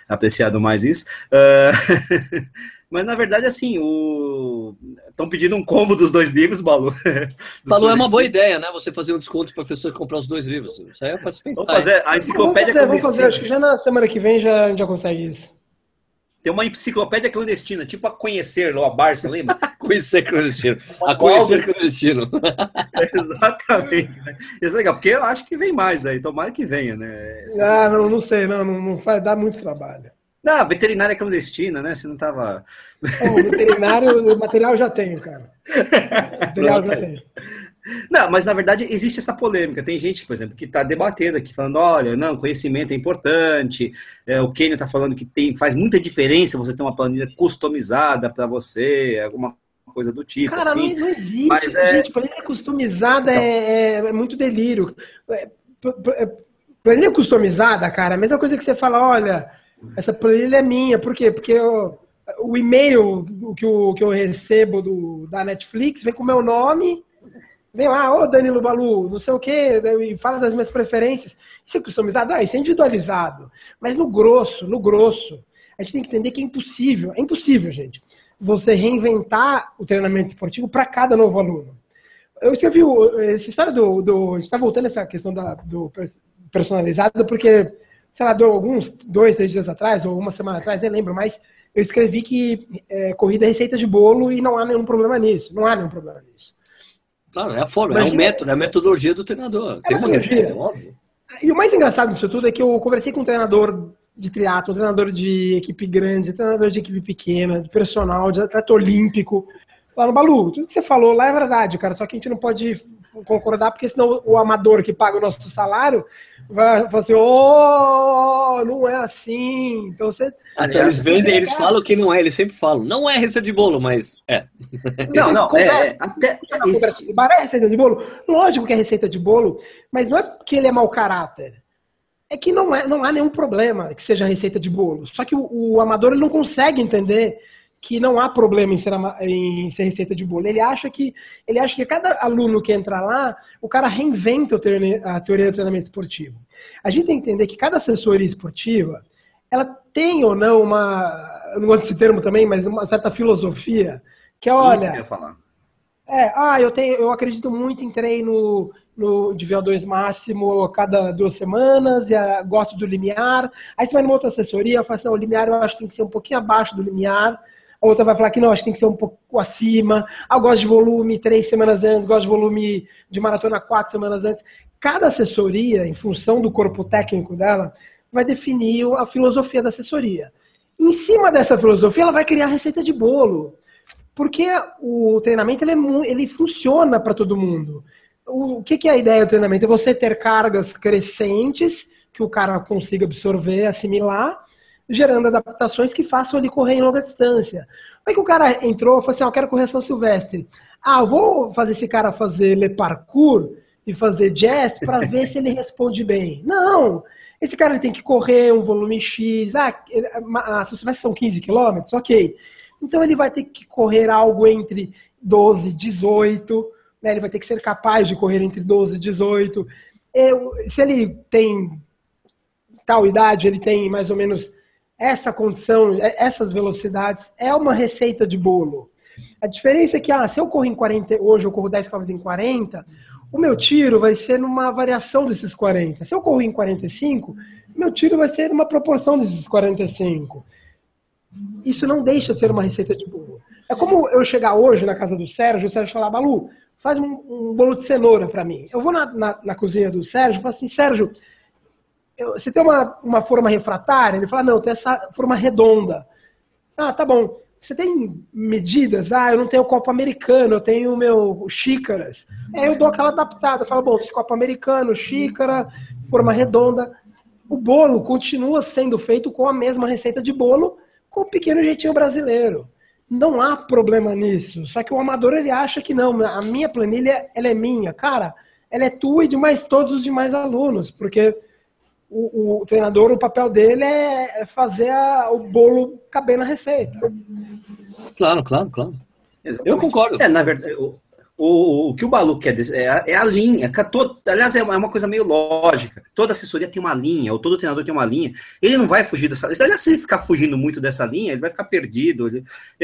apreciado mais isso. Uh... Mas na verdade, assim, o. Estão pedindo um combo dos dois livros, Balu. Balu é uma boa ideia, né? Você fazer um desconto para a pessoa comprar os dois livros. Isso aí é para se pensar. Vamos fazer a enciclopédia vamos fazer, vamos fazer, acho que já na semana que vem já, já consegue isso. Tem uma enciclopédia clandestina, tipo a conhecer, ou a Barça, lembra? conhecer clandestino. A conhecer clandestino. Exatamente. Isso é legal, porque eu acho que vem mais aí, tomara que venha, né? ah, não, não sei, não, não, não vai dar muito trabalho. Não, veterinária clandestina, né? Você não tava. O veterinário, o material já tenho, cara. O material já tenho. Não, mas na verdade existe essa polêmica. Tem gente, por exemplo, que está debatendo aqui, falando: olha, não, conhecimento é importante. É, o Kenio está falando que tem, faz muita diferença você ter uma planilha customizada para você, alguma coisa do tipo. Cara, assim. não, existe. Mas é... Gente, planilha customizada então... é, é, muito delírio. É, planilha customizada, cara, a mesma coisa que você fala: olha essa planilha é minha. Por quê? Porque eu, o e-mail que eu, que eu recebo do, da Netflix vem com o meu nome, vem lá, ô Danilo Balu, não sei o quê, e fala das minhas preferências. Isso é customizado? Ah, isso é individualizado. Mas no grosso, no grosso, a gente tem que entender que é impossível, é impossível, gente, você reinventar o treinamento esportivo para cada novo aluno. Eu escrevi essa história do. do a gente está voltando a essa questão da, do personalizado, porque sei lá, alguns, dois, três dias atrás, ou uma semana atrás, nem lembro mais, eu escrevi que é, corrida é receita de bolo e não há nenhum problema nisso. Não há nenhum problema nisso. Claro, é a forma, Mas, é um método, é a metodologia do treinador. É Tem uma receita, óbvio. E o mais engraçado disso tudo é que eu conversei com um treinador de triatlo, um treinador de equipe grande, um treinador de equipe pequena, de personal, de atleta olímpico. Falaram, Balu, tudo que você falou lá é verdade, cara, só que a gente não pode concordar, porque senão o amador que paga o nosso salário vai falar assim, oh, não é assim. Então você. Até eles vendem, eles falam que não é, eles sempre falam, não é receita de bolo, mas é. Não, não, é, até. É receita de bolo? Lógico que é receita de bolo, mas não é porque ele é mau caráter. É que não, é, não há nenhum problema que seja receita de bolo. Só que o, o amador ele não consegue entender que não há problema em ser, em ser receita de bolo. Ele acha que ele acha que cada aluno que entra lá, o cara reinventa a teoria do treinamento esportivo. A gente tem que entender que cada assessoria esportiva, ela tem ou não uma, não gosto desse termo também, mas uma certa filosofia, que é, olha... Isso que eu ia falar. É, ah, eu, tenho, eu acredito muito em treino no, de VO2 máximo a cada duas semanas, e a, gosto do limiar. Aí você vai numa outra assessoria, fala assim, o limiar eu acho que tem que ser um pouquinho abaixo do limiar. A outra vai falar que não, acho que tem que ser um pouco acima. Ah, eu gosto de volume três semanas antes, gosto de volume de maratona quatro semanas antes. Cada assessoria, em função do corpo técnico dela, vai definir a filosofia da assessoria. Em cima dessa filosofia, ela vai criar receita de bolo. Porque o treinamento ele, é, ele funciona para todo mundo o que, que é a ideia do treinamento? É você ter cargas crescentes que o cara consiga absorver, assimilar, gerando adaptações que façam ele correr em longa distância. Como é que o cara entrou e falou assim, ah, eu quero correr São Silvestre. Ah, eu vou fazer esse cara fazer le parkour e fazer jazz para ver se ele responde bem. Não! Esse cara ele tem que correr um volume X. Ah, a São Silvestre são 15 quilômetros? Ok. Então ele vai ter que correr algo entre 12 e 18 né, ele vai ter que ser capaz de correr entre 12 e 18. Eu, se ele tem tal idade, ele tem mais ou menos essa condição, é, essas velocidades, é uma receita de bolo. A diferença é que, ah, se eu corro em 40, hoje eu corro 10 km em 40, o meu tiro vai ser numa variação desses 40. Se eu corro em 45, meu tiro vai ser numa proporção desses 45. Isso não deixa de ser uma receita de bolo. É como eu chegar hoje na casa do Sérgio, o Sérgio falar, Balu, faz um, um bolo de cenoura para mim. Eu vou na, na, na, cozinha do Sérgio e falo assim, Sérgio, você tem uma, uma forma refratária? Ele fala, não, eu tenho essa forma redonda. Ah, tá bom. Você tem medidas? Ah, eu não tenho copo americano, eu tenho meu xícaras. Aí eu dou aquela adaptada. Eu falo, bom, esse copo americano, xícara, forma redonda. O bolo continua sendo feito com a mesma receita de bolo, com um pequeno jeitinho brasileiro. Não há problema nisso. Só que o amador ele acha que não. A minha planilha ela é minha, cara. Ela é tua e de mais todos os demais alunos, porque o, o treinador, o papel dele é, é fazer a, o bolo caber na receita. Claro, claro, claro. Exatamente. Eu concordo. É, na verdade, o, o que o Balu quer dizer é, é a linha. Todo, aliás, é uma, é uma, coisa meio lógica. Toda assessoria tem uma linha, ou todo treinador tem uma linha. Ele não vai fugir dessa linha. Aliás, se ele ficar fugindo muito dessa linha, ele vai ficar perdido. Ele,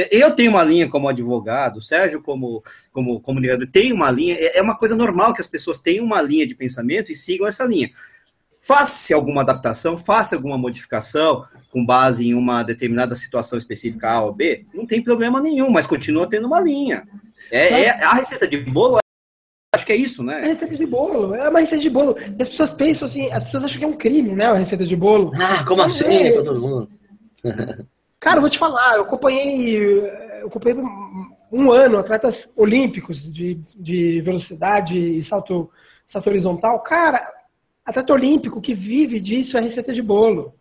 eu tenho uma linha como advogado, o Sérgio, como, como comunicador, tem uma linha. É, é uma coisa normal que as pessoas tenham uma linha de pensamento e sigam essa linha. Faça alguma adaptação, faça alguma modificação com base em uma determinada situação específica A ou B, não tem problema nenhum, mas continua tendo uma linha. É, é, a receita de bolo, acho que é isso, né? É receita de bolo, é uma receita de bolo. E as pessoas pensam assim, as pessoas acham que é um crime, né? A receita de bolo. Ah, como Não assim? É. Todo mundo. Cara, eu vou te falar, eu acompanhei, eu acompanhei um ano atletas olímpicos de, de velocidade e salto, salto horizontal. Cara, atleta olímpico que vive disso é receita de bolo.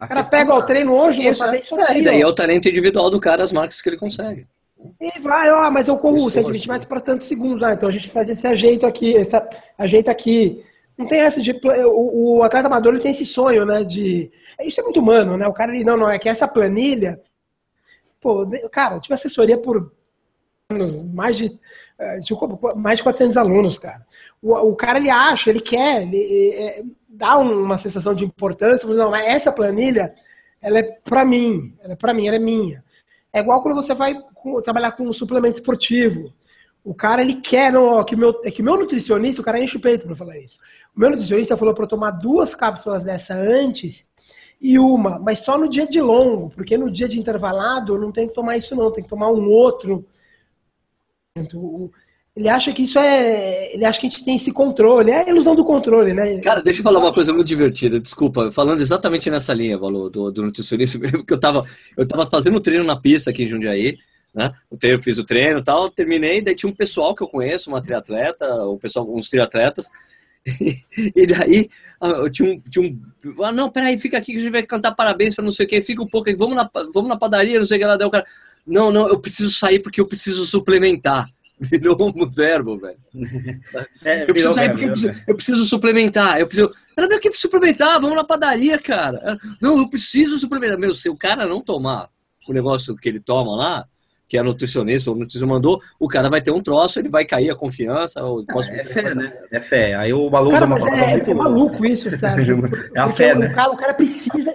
O cara pega o treino hoje e fazer isso é, daí é o talento individual do cara, as marcas que ele consegue. E vai, ó, mas eu corro 120 metros para tantos segundos. Ah, então a gente faz esse ajeito aqui, esse ajeito aqui. Não tem essa de. O, o atleta amador ele tem esse sonho, né? De. Isso é muito humano, né? O cara ele, não, não, é que essa planilha. Pô, cara, eu tive assessoria por anos, mais de mais de 400 alunos, cara. O, o cara ele acha, ele quer, ele, é, dá uma sensação de importância, não, mas essa planilha, ela é para mim, ela é para mim, ela é minha. É igual quando você vai trabalhar com um suplemento esportivo. O cara, ele quer, não, que meu, é que meu nutricionista, o cara enche o peito para falar isso. O meu nutricionista falou para eu tomar duas cápsulas dessa antes e uma, mas só no dia de longo, porque no dia de intervalado eu não tenho que tomar isso não, tem que tomar um outro. Ele acha que isso é. Ele acha que a gente tem esse controle. É a ilusão do controle, né? Cara, deixa eu falar uma coisa muito divertida. Desculpa, falando exatamente nessa linha, Valor, do, do nutricionista, porque eu tava, eu tava fazendo treino na pista aqui em Jundiaí, né? O treino, fiz o treino e tal, terminei, daí tinha um pessoal que eu conheço, uma triatleta, o pessoal, uns triatletas, e daí ah, tinha um, tinha um. Ah, não, peraí, fica aqui que a gente vai cantar parabéns para não sei o que, fica um pouco aí, vamos na, vamos na padaria, não sei o que lá. Daí o cara, não, não, eu preciso sair porque eu preciso suplementar. Virou um verbo, velho. É, eu, preciso sair porque eu preciso, eu preciso, suplementar. Eu preciso. Era meu que suplementar, vamos na padaria, cara. Não, eu preciso suplementar. Meu, se o cara não tomar o negócio que ele toma lá, que a nutricionista ou o nutricionista mandou, o cara vai ter um troço, ele vai cair a confiança. Ou ah, é fé, né? É fé. Aí o Balu usa uma palavra é, muito... É maluco isso, Sérgio. é a fé, né? O cara, o cara precisa...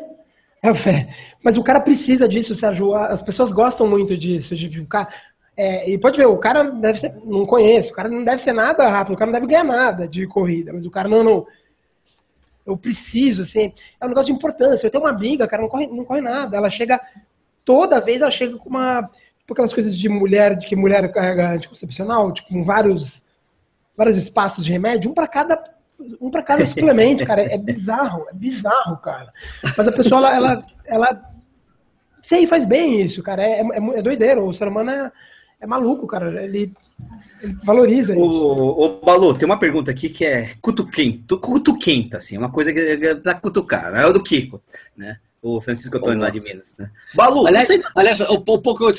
É a fé. Mas o cara precisa disso, Sérgio. As pessoas gostam muito disso, de ficar... É, e pode ver, o cara deve ser... Não conheço, o cara não deve ser nada rápido, o cara não deve ganhar nada de corrida, mas o cara não... não eu preciso, assim, é um negócio de importância. Eu tenho uma amiga, cara, não corre, não corre nada. Ela chega, toda vez ela chega com uma tipo aquelas coisas de mulher, de que mulher carrega anticoncepcional, tipo, com vários, vários espaços de remédio, um para cada um para cada suplemento, cara. É bizarro, é bizarro, cara. Mas a pessoa, ela, ela, ela sei, faz bem isso, cara. É, é, é doideiro. O ser humano é, é maluco, cara. Ele, ele valoriza isso. Ô, Balu, tem uma pergunta aqui que é cutuquenta, cutuquenta, assim, uma coisa que é pra cutucar. É o do Kiko, né? O Francisco Antônio lá de Minas, né? Balu, aliás, aliás o, o pouco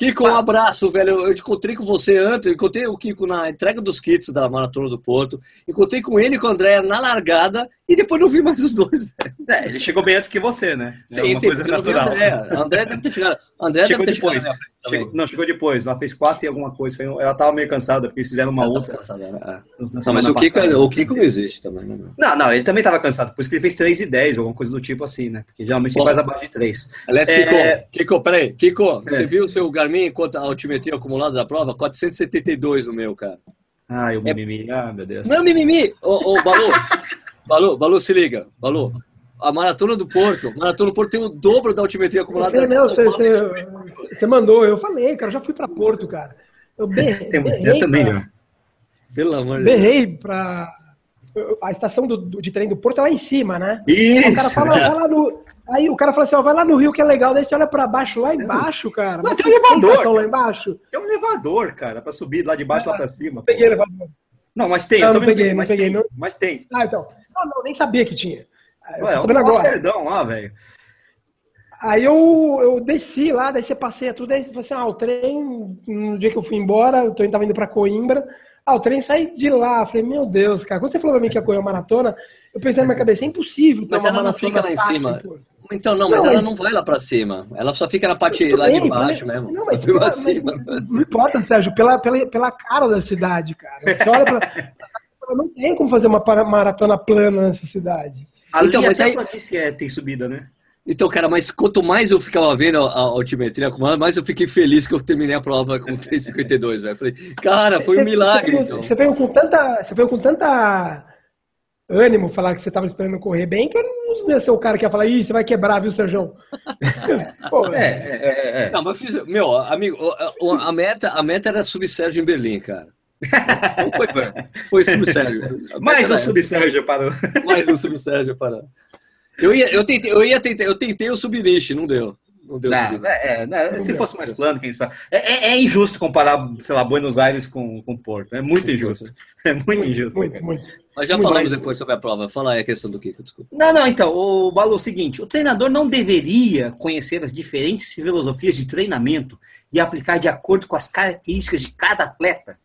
Kiko, um abraço, velho. Eu encontrei com você antes, eu encontrei o Kiko na entrega dos kits da Maratona do Porto, encontrei com ele e com o André na largada e depois não vi mais os dois, velho. É, ele chegou bem antes que você, né? É sim, é sim, coisa natural. André. André deve ter chegado. André chegou deve ter depois. chegado. Chegou, não, chegou depois. Ela fez quatro e alguma coisa. Ela tava meio cansada, porque eles fizeram uma ela outra. Cansada, é. Não, mas o Kiko, é- o Kiko não existe também, né? Não, não, ele também tava cansado, por isso que ele fez 3 e 10, alguma coisa do tipo assim, né? Porque geralmente Bom, ele faz abaixo de 3. Aliás, Kiko, é... Kiko, peraí, Kiko, é. você viu o seu Garmin enquanto a altimetria acumulada da prova? 472 o meu, cara. Ah, o mimimi. Ah, meu Deus. Não, mimimi! Ô, ô Balu, Balu, Balu, se liga. Balu, a maratona do Porto. Maratona do Porto tem o dobro da altimetria acumulada. Você, não, você, você, você, mandou, eu falei, cara, eu já fui para Porto, cara. Eu berrei. eu também, pra, Pelo amor de Deus. Berrei para. A estação do, de trem do Porto é lá em cima, né? Isso! O cara fala, vai lá no. Aí o cara fala assim, ó, vai lá no Rio que é legal, daí você olha pra baixo, lá embaixo, cara. Não, tem um elevador. lá embaixo. Tem um elevador, cara, pra subir lá de baixo ah, lá pra cima. Peguei o elevador. Não, mas tem, não, eu também não peguei, mas não peguei. Tem, mas tem. Ah, então. Não, não, nem sabia que tinha. Ué, é um Lacerdão lá, velho. Aí eu, eu desci lá, daí você passeia tudo, aí você assim, ah, o trem, no dia que eu fui embora, o trem tava indo pra Coimbra, ah, o trem sai de lá. Eu falei, meu Deus, cara, quando você falou pra mim que ia correr uma maratona, eu pensei na minha cabeça, é impossível. Mas ela não fica lá em cima. Então, não, mas não, ela mas... não vai lá pra cima. Ela só fica na parte lá bem, de baixo mas... mesmo. Não, mas, mas, cima, não importa, Sérgio, pela, pela, pela cara da cidade, cara. Você olha pra. não tem como fazer uma maratona plana nessa cidade. Ali então, mas aí... é, tem subida, né? Então, cara, mas quanto mais eu ficava vendo a, altimetria acumulada, mais eu fiquei feliz que eu terminei a prova com 3,52, velho. Falei, cara, foi um milagre, você, então. Você veio com tanta, você veio com tanta ânimo falar que você estava esperando correr bem, que eu não ia ser o cara que ia falar, ih, você vai quebrar, viu, Sérgio? é, é, é, é, Não, mas eu fiz, meu, amigo, a, a, meta, a meta era subir Sérgio em Berlim, cara. Não foi, foi subsérgio. Mais um subsérgio para Mais um subsérgio para. Eu ia, eu tentei, eu ia tentar, eu tentei o subniche, não deu. Não deu. Não, é, é, se fosse mais plano, quem sabe. É, é, é, injusto comparar, sei lá, Buenos Aires com, com Porto. É muito injusto. É muito, muito injusto. Muito, muito. Mas já muito falamos mais... depois sobre a prova. Fala aí a questão do Kiko, desculpa. Não, não, então, o Balu, é o seguinte: o treinador não deveria conhecer as diferentes filosofias de treinamento e aplicar de acordo com as características de cada atleta.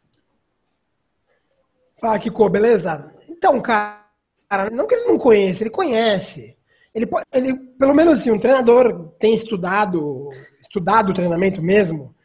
Fala, Kiko, beleza? Então, cara, não que ele não conheça, ele conhece. Ele, ele pelo menos assim, um treinador tem estudado, estudado o treinamento mesmo,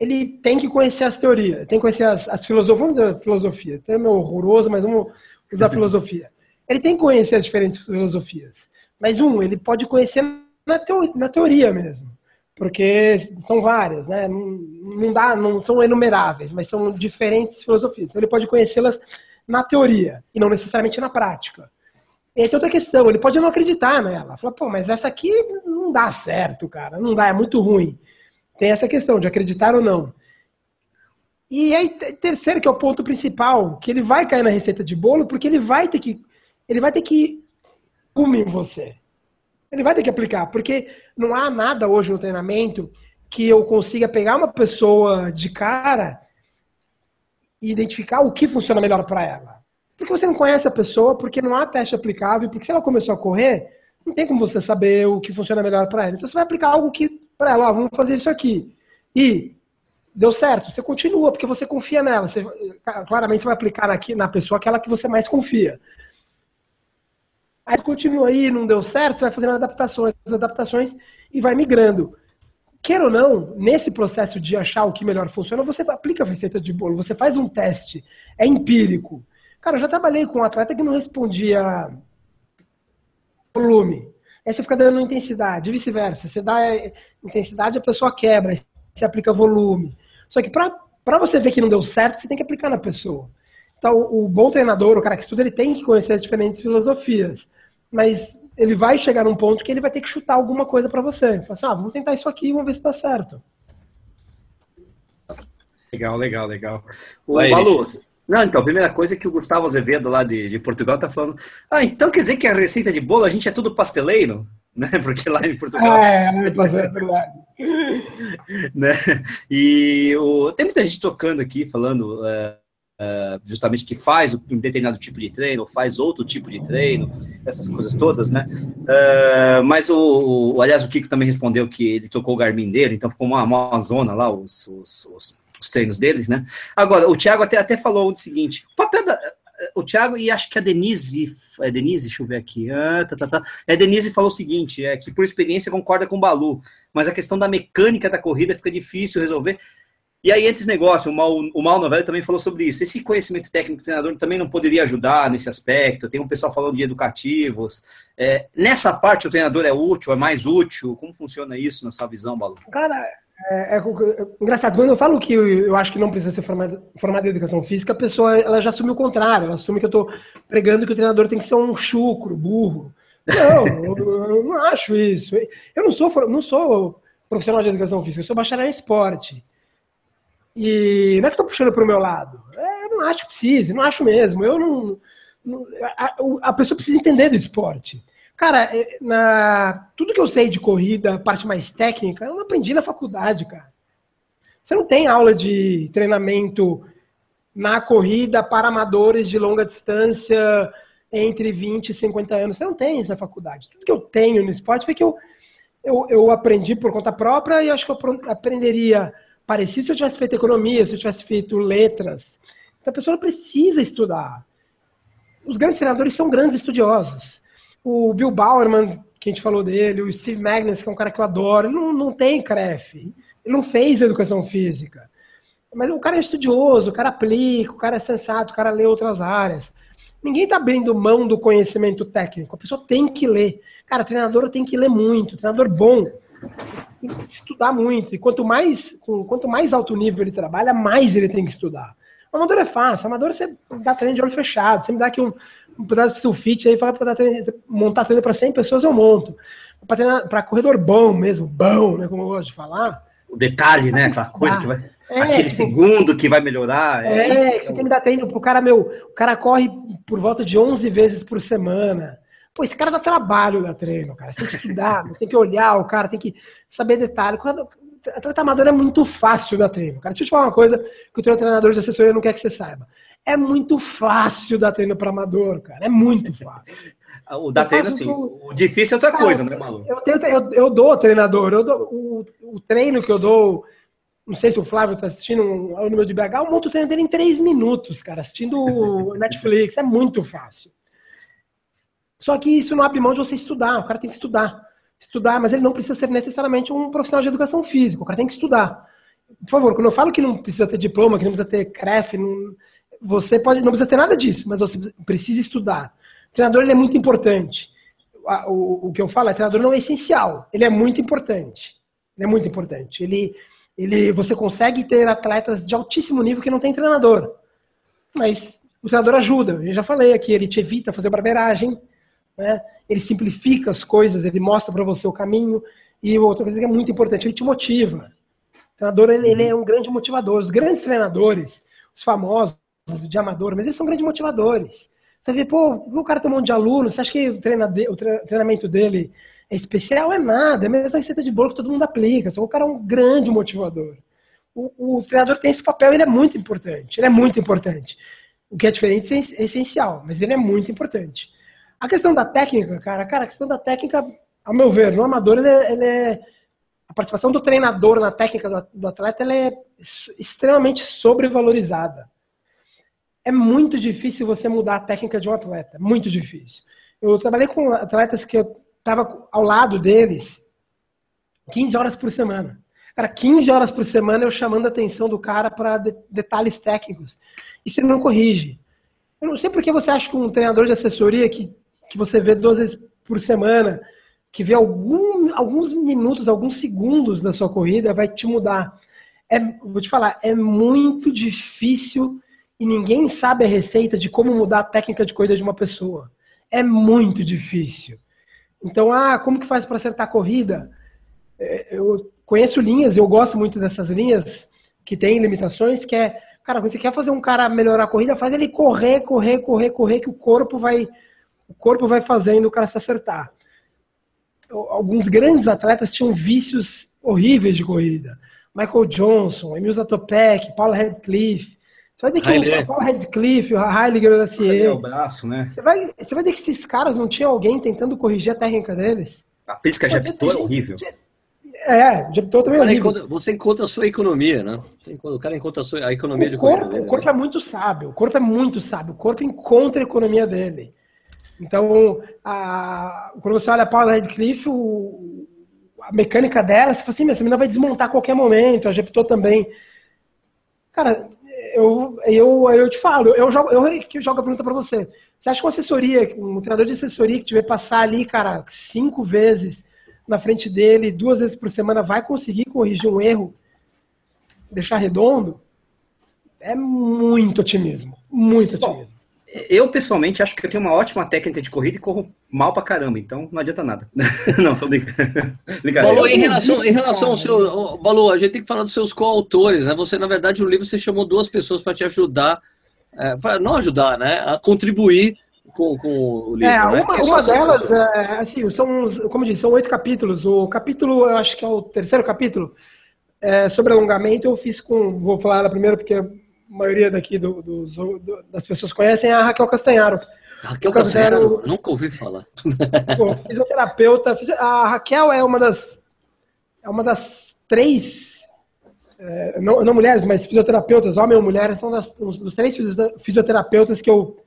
ele tem que conhecer as teorias, tem que conhecer as, as filosofias, vamos dizer filosofia, é meio horroroso, mas vamos usar filosofia. Ele tem que conhecer as diferentes filosofias. Mas um, ele pode conhecer na, teo, na teoria mesmo porque são várias, né? Não, não, dá, não são enumeráveis, mas são diferentes filosofias. Então ele pode conhecê-las na teoria e não necessariamente na prática. E tem outra questão, ele pode não acreditar nela. Fala, pô, mas essa aqui não dá certo, cara, não dá, é muito ruim. Tem essa questão de acreditar ou não. E aí, terceiro, que é o ponto principal, que ele vai cair na receita de bolo, porque ele vai ter que. Ele vai ter que comer você. Ele vai ter que aplicar, porque não há nada hoje no treinamento que eu consiga pegar uma pessoa de cara e identificar o que funciona melhor para ela. Porque você não conhece a pessoa, porque não há teste aplicável, porque se ela começou a correr, não tem como você saber o que funciona melhor para ela. Então você vai aplicar algo que para ela, ó, vamos fazer isso aqui. E deu certo, você continua, porque você confia nela. Você, claramente você vai aplicar aqui na pessoa aquela que você mais confia. Aí continua aí, não deu certo, você vai fazendo adaptações, adaptações e vai migrando. queira ou não, nesse processo de achar o que melhor funciona, você aplica a receita de bolo, você faz um teste, é empírico. Cara, eu já trabalhei com um atleta que não respondia volume. Aí você fica dando intensidade, vice-versa. Você dá intensidade, a pessoa quebra, aí você aplica volume. Só que para você ver que não deu certo, você tem que aplicar na pessoa. Então, o bom treinador, o cara que estuda, ele tem que conhecer as diferentes filosofias. Mas ele vai chegar num ponto que ele vai ter que chutar alguma coisa para você. Fala assim, ah, vamos tentar isso aqui, vamos ver se dá certo. Legal, legal, legal. O Balu, não, então, a primeira coisa é que o Gustavo Azevedo, lá de, de Portugal, tá falando. Ah, então quer dizer que a receita de bolo a gente é tudo pasteleiro? Né? Porque lá em Portugal. É, é verdade. né? E o, tem muita gente tocando aqui, falando. Uh, Uh, justamente que faz um determinado tipo de treino, ou faz outro tipo de treino, essas coisas todas, né? Uh, mas o, o, aliás, o Kiko também respondeu que ele tocou o Garmin dele, então ficou uma, uma zona lá, os, os, os, os, treinos deles, né? Agora, o Thiago até, até falou o seguinte: o papel da. O Thiago e acho que a Denise, é Denise, deixa eu ver aqui. Ah, tá, tá, tá. É, Denise falou o seguinte: é que por experiência concorda com o Balu, mas a questão da mecânica da corrida fica difícil resolver. E aí, antes negócio, o Mal, o Mal Novelli também falou sobre isso. Esse conhecimento técnico do treinador também não poderia ajudar nesse aspecto. Tem um pessoal falando de educativos. É, nessa parte, o treinador é útil, é mais útil? Como funciona isso na sua visão, Balu? Cara, é, é, engraçado. Quando eu falo que eu, eu acho que não precisa ser formado, formado em educação física, a pessoa ela já assume o contrário. Ela assume que eu estou pregando que o treinador tem que ser um chucro, burro. Não, eu, eu, não acho isso. Eu não sou, não sou profissional de educação física, eu sou bacharel em esporte. E não é que estou puxando para o meu lado. É, eu não acho que precise, não acho mesmo. Eu não. não a, a, pessoa precisa entender do esporte. Cara, é, na, tudo que eu sei de corrida, parte mais técnica, eu não aprendi na faculdade, cara. Você não tem aula de treinamento na corrida para amadores de longa distância entre 20 e 50 anos. Você não tem isso na faculdade. Tudo que eu tenho no esporte foi que eu, eu, eu aprendi por conta própria e acho que eu aprenderia parecido se eu tivesse feito economia, se eu tivesse feito letras. Então a pessoa precisa estudar. Os grandes treinadores são grandes estudiosos. O Bill Bowerman, que a gente falou dele, o Steve Magnus, que é um cara que eu adoro, ele não, não tem CREF. Ele não fez educação física. Mas o cara é estudioso, o cara aplica, o cara é sensato, o cara lê outras áreas. Ninguém está abrindo mão do conhecimento técnico. A pessoa tem que ler. Cara, treinador tem que ler muito. Treinador bom tem que estudar muito. E quanto mais, quanto mais alto nível ele trabalha, mais ele tem que estudar. O amador é fácil. O amador você dá treino de olho fechado. Você me dá aqui um, um pedaço de sulfite aí, fala para montar treino para 100 pessoas, eu monto. Para corredor bom mesmo, bom, né, como eu gosto de falar. O detalhe, né? Aquela coisa que vai. É, aquele tipo, segundo que vai melhorar. É, é isso, que você tem que dar treino pro cara, meu. O cara corre por volta de 11 vezes por semana. Pô, esse cara dá trabalho da treino, cara. Você tem que estudar, tem que olhar o cara, tem que saber detalhe. Quando, atleta amador é muito fácil da treino, cara. Deixa eu te falar uma coisa que o teu treinador de assessoria não quer que você saiba. É muito fácil dar treino para amador, cara. É muito fácil. O da treino, assim, o difícil é outra cara, coisa, né, Malu? Eu, eu, eu dou treinador, eu dou, o, o treino que eu dou, não sei se o Flávio tá assistindo, um aluno meu de BH, eu monto o treino dele em três minutos, cara, assistindo Netflix, é muito fácil. Só que isso não abre mão de você estudar, o cara tem que estudar. Estudar, mas ele não precisa ser necessariamente um profissional de educação física, o cara tem que estudar. Por favor, quando eu falo que não precisa ter diploma, que não precisa ter CREF, não, você pode, não precisa ter nada disso, mas você precisa estudar. O treinador ele é muito importante. O, o, o que eu falo é treinador não é essencial, ele é muito importante. Ele é muito importante. Ele, ele, você consegue ter atletas de altíssimo nível que não tem treinador. Mas o treinador ajuda. Eu já falei aqui, ele te evita fazer barbeiragem, né? Ele simplifica as coisas, ele mostra para você o caminho. E outra coisa que é muito importante, ele te motiva. O treinador ele, ele, é um grande motivador. Os grandes treinadores, os famosos de amador, mas eles são grandes motivadores. Você vê, pô, o cara tem um monte de aluno, você acha que o, treina de, o treinamento dele é especial? É nada, é a mesma receita de bolo que todo mundo aplica. Só o cara é um grande motivador. O, o, treinador tem esse papel, ele é muito importante. Ele é muito importante. O que é diferente é essencial, mas ele é muito importante. A questão da técnica, cara, cara, a questão da técnica, ao meu ver, no amador, ele é, ele é a participação do treinador na técnica do, do atleta ela é extremamente sobrevalorizada. É muito difícil você mudar a técnica de um atleta, muito difícil. Eu trabalhei com atletas que eu estava ao lado deles 15 horas por semana. Cara, 15 horas por semana eu chamando a atenção do cara para de, detalhes técnicos. E você não corrige. Eu não sei por que você acha que um treinador de assessoria que, que você vê duas vezes por semana, que vê algum, alguns minutos, alguns segundos da sua corrida, vai te mudar. É, vou te falar, é muito difícil e ninguém sabe a receita de como mudar a técnica de corrida de uma pessoa. É muito difícil. Então, ah, como que faz para acertar a corrida? É, eu conheço linhas, eu gosto muito dessas linhas que tem limitações, que é, cara, você quer fazer um cara melhorar a corrida, faz ele correr, correr, correr, correr, que o corpo vai, o corpo vai fazendo o cara se acertar. Alguns grandes atletas tinham vícios horríveis de corrida. Michael Johnson, Emil Zatopek, Paul Radcliffe. Você vai dizer que o Paul Radcliffe, o Heiliger da o braço, né? Você vai, você vai dizer que esses caras não tinham alguém tentando corrigir a técnica deles? A pesca de Aptor é horrível. É, de Aptor também é horrível. Encontra, você encontra a sua economia, né? O cara encontra a, sua, a economia o de corpo, dele, O corpo né? é muito sábio, o corpo é muito sábio, o corpo encontra a economia dele. Então, a, quando você olha a Paula Radcliffe, o, a mecânica dela, você fala assim, essa menina vai desmontar a qualquer momento, a Gepto também. Cara, eu, eu, eu te falo, eu jogo, eu que jogo a pergunta para você. Você acha que uma assessoria, um treinador de assessoria que tiver passar ali, cara, cinco vezes na frente dele, duas vezes por semana, vai conseguir corrigir um erro, deixar redondo? É muito otimismo, muito otimismo. Eu, pessoalmente, acho que eu tenho uma ótima técnica de corrida e corro mal pra caramba, então não adianta nada. não, tô brincando. Balu, em relação, em relação ao seu. Balu, a gente tem que falar dos seus coautores, né? Você, na verdade, no livro você chamou duas pessoas para te ajudar, é, para não ajudar, né? A contribuir com, com o livro. É, né? uma, uma delas, é, assim, são, como eu disse, são oito capítulos. O capítulo, eu acho que é o terceiro capítulo, é, sobre alongamento, eu fiz com. Vou falar ela primeiro, porque maioria daqui do, do, do, das pessoas conhecem, é a Raquel Castanharo. Raquel Castanharo, nunca ouvi falar. Fisioterapeuta. A Raquel é uma das, é uma das três, é, não, não, mulheres, mas fisioterapeutas, homem ou mulher, são das, dos três fisioterapeutas que eu,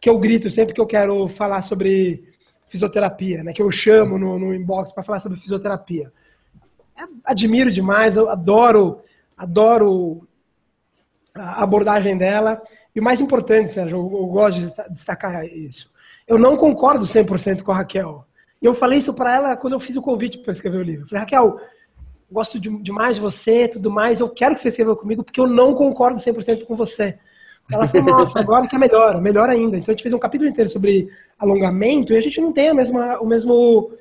que eu grito sempre que eu quero falar sobre fisioterapia, né? Que eu chamo no, no inbox para falar sobre fisioterapia. admiro demais, eu adoro, adoro a abordagem dela. E o mais importante, Sérgio, eu, eu gosto de destacar isso. Eu não concordo 100% com a Raquel. E eu falei isso para ela quando eu fiz o convite para escrever o livro. Eu falei, Raquel, gosto de, demais de você, tudo mais, eu quero que você escreva comigo porque eu não concordo 100% com você. Ela falou, nossa, agora que é melhor, melhor ainda. Então a gente fez um capítulo inteiro sobre alongamento e a gente não tem a mesma, o mesmo.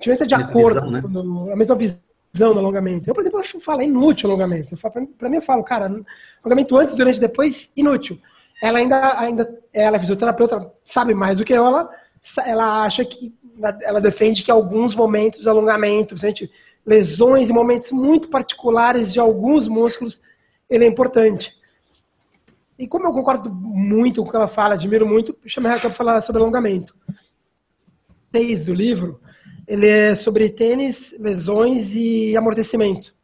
A gente entra de acordo, visão, né? a mesma visão do alongamento. Eu, por exemplo, acho falo, é inútil alongamento. Para mim, eu falo, cara, alongamento antes, durante depois, inútil. Ela ainda, ainda ela é fisioterapeuta, sabe mais do que ela, ela acha que, ela defende que alguns momentos de alongamento, principalmente lesões e momentos muito particulares de alguns músculos, ele é importante. E como eu concordo muito com o que ela fala, admiro muito, chamei ela para falar sobre alongamento. Seis do livro, ele é sobre tênis, lesões e amortecimento.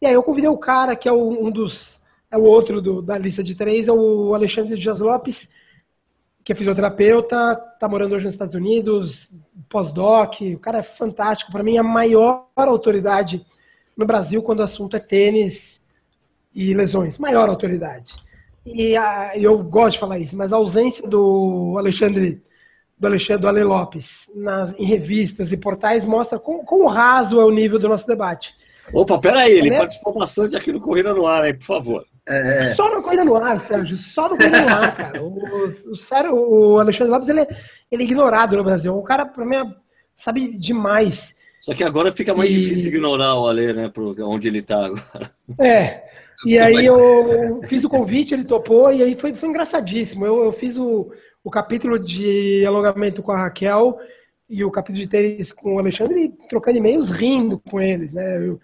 E aí eu convidei o cara que é um dos, é o outro do, da lista de três, é o Alexandre Dias Lopes, que é fisioterapeuta, está morando hoje nos Estados Unidos, pós-doc, o cara é fantástico, para mim é a maior autoridade no Brasil quando o assunto é tênis e lesões, maior autoridade. E a, eu gosto de falar isso, mas a ausência do Alexandre do Alexandre do Ale Lopes nas, em revistas e portais mostra quão, quão raso é o nível do nosso debate. Opa, peraí, ele é participou bastante aqui no Corrida no Ar, aí, por favor. É... Só no Corrida no Ar, Sérgio, só no Corrida no Ar, cara. O, o, sério, o Alexandre Lopes, ele é, ele é ignorado no Brasil. O cara, pra mim, é, sabe demais. Só que agora fica mais e... difícil ignorar o Ale, né, pro, onde ele tá agora. É, e aí eu fiz o convite, ele topou, e aí foi, foi engraçadíssimo. Eu, eu fiz o, o capítulo de alongamento com a Raquel e o capítulo de tênis com o Alexandre, trocando e-mails, rindo com eles, né? Eu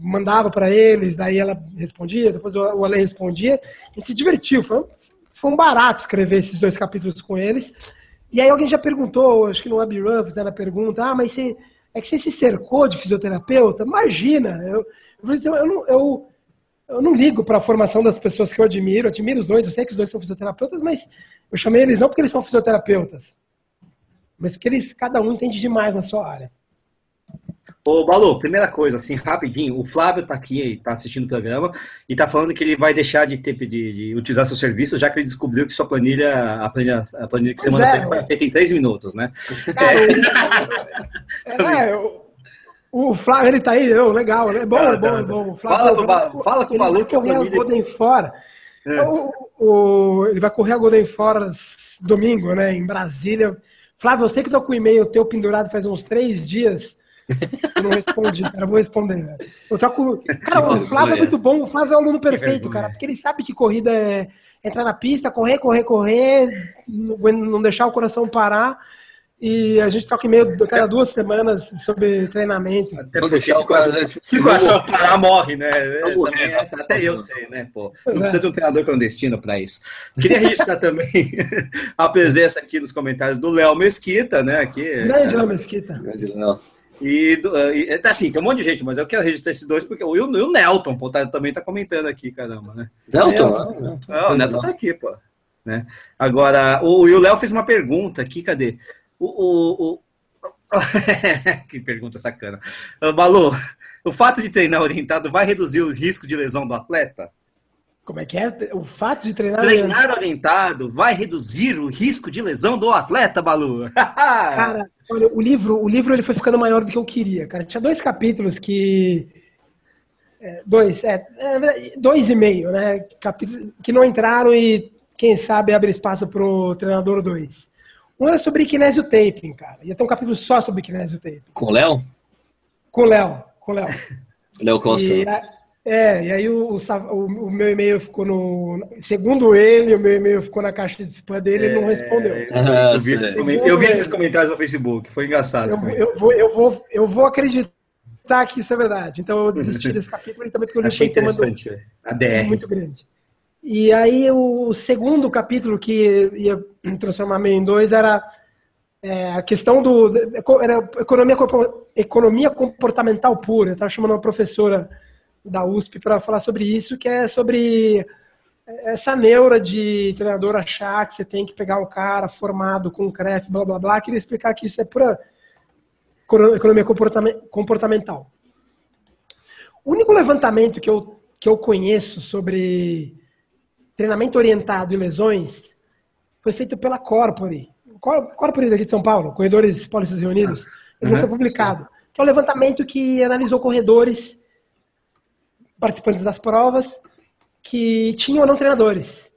mandava para eles, daí ela respondia, depois o Ale respondia. A gente se divertiu, foi, foi um barato escrever esses dois capítulos com eles. E aí alguém já perguntou, acho que no Web Ruff, ela pergunta, ah, mas você, é que você se cercou de fisioterapeuta? Imagina! Eu, eu, eu, eu, eu não ligo para a formação das pessoas que eu admiro, admiro os dois, eu sei que os dois são fisioterapeutas, mas eu chamei eles não porque eles são fisioterapeutas, mas porque eles, cada um entende demais na sua área. Ô, Balu, primeira coisa, assim, rapidinho, o Flávio tá aqui, tá assistindo o programa, e tá falando que ele vai deixar de, ter, de, de utilizar seu serviço, já que ele descobriu que sua planilha, a planilha, a planilha que você manda é, foi feita em três minutos, né? Cara, é, é, o Flávio, ele tá aí, eu, legal, é bom, é bom, é bom. Flávio, fala, pro, fala com o Balu que a planilha... Fora. É. O, o, ele vai correr a Golden Fora domingo, né, em Brasília. Flávio, eu sei que tô com o e-mail teu pendurado faz uns três dias, eu não respondi, cara. Vou responder. Né? Eu troco. Cara, o Flávio é muito bom. O Flávio é o aluno perfeito, cara. Porque ele sabe que corrida é entrar na pista, correr, correr, correr, não deixar o coração parar. E a gente troca e-mail cada duas semanas sobre treinamento. Até porque se o coração, se o coração parar, morre, né? É, também, é, até eu sei, né? Pô, não é. precisa de um treinador clandestino para isso. Queria registrar também a presença aqui nos comentários do Léo Mesquita, né? Aqui, Grande Léo Mesquita. Grande Léo. E, e tá assim, tem um monte de gente, mas eu quero registrar esses dois porque o, e o Nelton pô, tá, também tá comentando aqui, caramba, né? Nelton? É, o Nelton tá aqui, pô. Né? Agora, o, e o Léo fez uma pergunta aqui, cadê? O, o, que pergunta sacana. Balu, o fato de treinar orientado vai reduzir o risco de lesão do atleta? Como é que é? O fato de treinar. Treinar orientado vai reduzir o risco de lesão do atleta, Balu. Cara, olha, o livro, o livro ele foi ficando maior do que eu queria, cara. Tinha dois capítulos que. É, dois, é, é, dois e meio, né? Capítulos que não entraram e, quem sabe, abre espaço pro treinador dois. Um era sobre kinésio taping, cara. Ia ter um capítulo só sobre kinésio taping. Com o Léo? Com o Léo, com o Léo. Léo Costa. E, é, e aí o, o, o, meu e-mail ficou no. Segundo ele, o meu e-mail ficou na caixa de spam dele e é, não respondeu. Ah, eu, vi esses, eu, vi esses, comentários no Facebook, foi engraçado. Eu, eu, vou, eu, vou, eu vou acreditar que isso é verdade. Então eu desisti desse capítulo e também porque o livro Achei interessante, a DR. É muito grande. E aí o segundo capítulo que ia transformar meio em dois era é, a questão do. Era economia, economia comportamental pura. Eu estava chamando uma professora da USP para falar sobre isso, que é sobre essa neura de treinador achar que você tem que pegar o cara formado com CREF, blá blá blá. Queria explicar que isso é pura economia comportamental. O único levantamento que eu, que eu conheço sobre treinamento orientado e lesões foi feito pela Corpore. Corpore daqui de São Paulo, Corredores Paulistas Reunidos. Ele uhum, foi publicado. Que é um levantamento que analisou corredores participantes das provas que tinham ou não treinadores.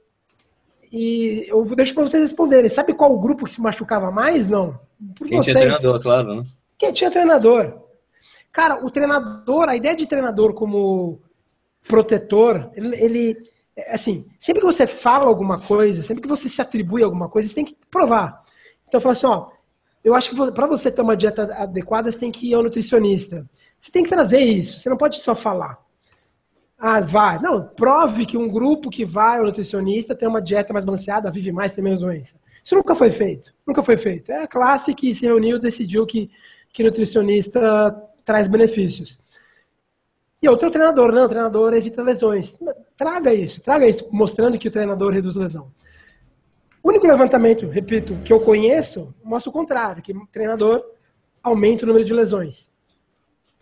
E eu deixo para vocês responderem. Sabe qual o grupo que se machucava mais? Não. Por Quem vocês. tinha treinador, claro. Né? Quem tinha treinador. Cara, o treinador, a ideia de treinador como protetor, ele, ele assim, sempre que você fala alguma coisa, sempre que você se atribui alguma coisa, você tem que provar. Então eu falo assim, ó, eu acho que para você ter uma dieta adequada, você tem que ir ao nutricionista. Você tem que trazer isso, você não pode só falar. Ah, vai. Não, prove que um grupo que vai ao nutricionista tem uma dieta mais balanceada, vive mais, tem menos doença. Isso nunca foi feito. Nunca foi feito. É a classe que se reuniu decidiu que, que nutricionista traz benefícios. E outro treinador, não, o treinador evita lesões. Traga isso, traga isso, mostrando que o treinador reduz lesão. O único levantamento, repito, que eu conheço, mostra o contrário, que o treinador aumenta o número de lesões.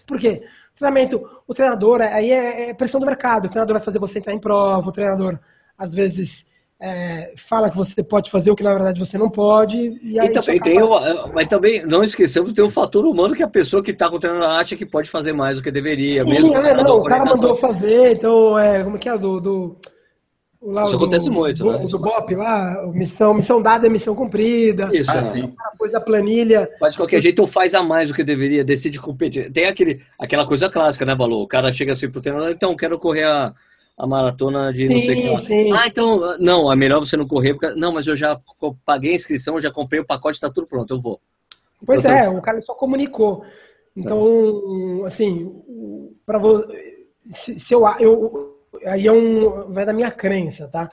Por quê? treinamento, o treinador, aí é, é, pressão do mercado, o treinador vai fazer você entrar em prova, o treinador às vezes é, fala que você pode fazer o que na verdade você não pode. E, e também acaba... tem o, mas também não esquecemos tem o fator humano que a pessoa que está com o treinador acha que pode fazer mais do que deveria, Sim, mesmo. É, não, o cara mandou fazer, então é, como é que é do, do Lá, Isso acontece do, muito, do, né? Do BOP lá, missão, missão dada é missão cumprida. Isso, ah, sim. Coisa da planilha. Faz de qualquer jeito ou faz a mais do que deveria, decide competir. Tem aquele, aquela coisa clássica, né, Valor? O cara chega assim pro treinador, então, quero correr a, a maratona de sim, não sei o que. Sim. Ah, então, não, é melhor você não correr, porque, não, mas eu já paguei a inscrição, já comprei o pacote, tá tudo pronto, eu vou. Pois eu é, tô... o cara só comunicou. Então, assim, para você. Se, se eu, eu aí é um, vai da minha crença, tá?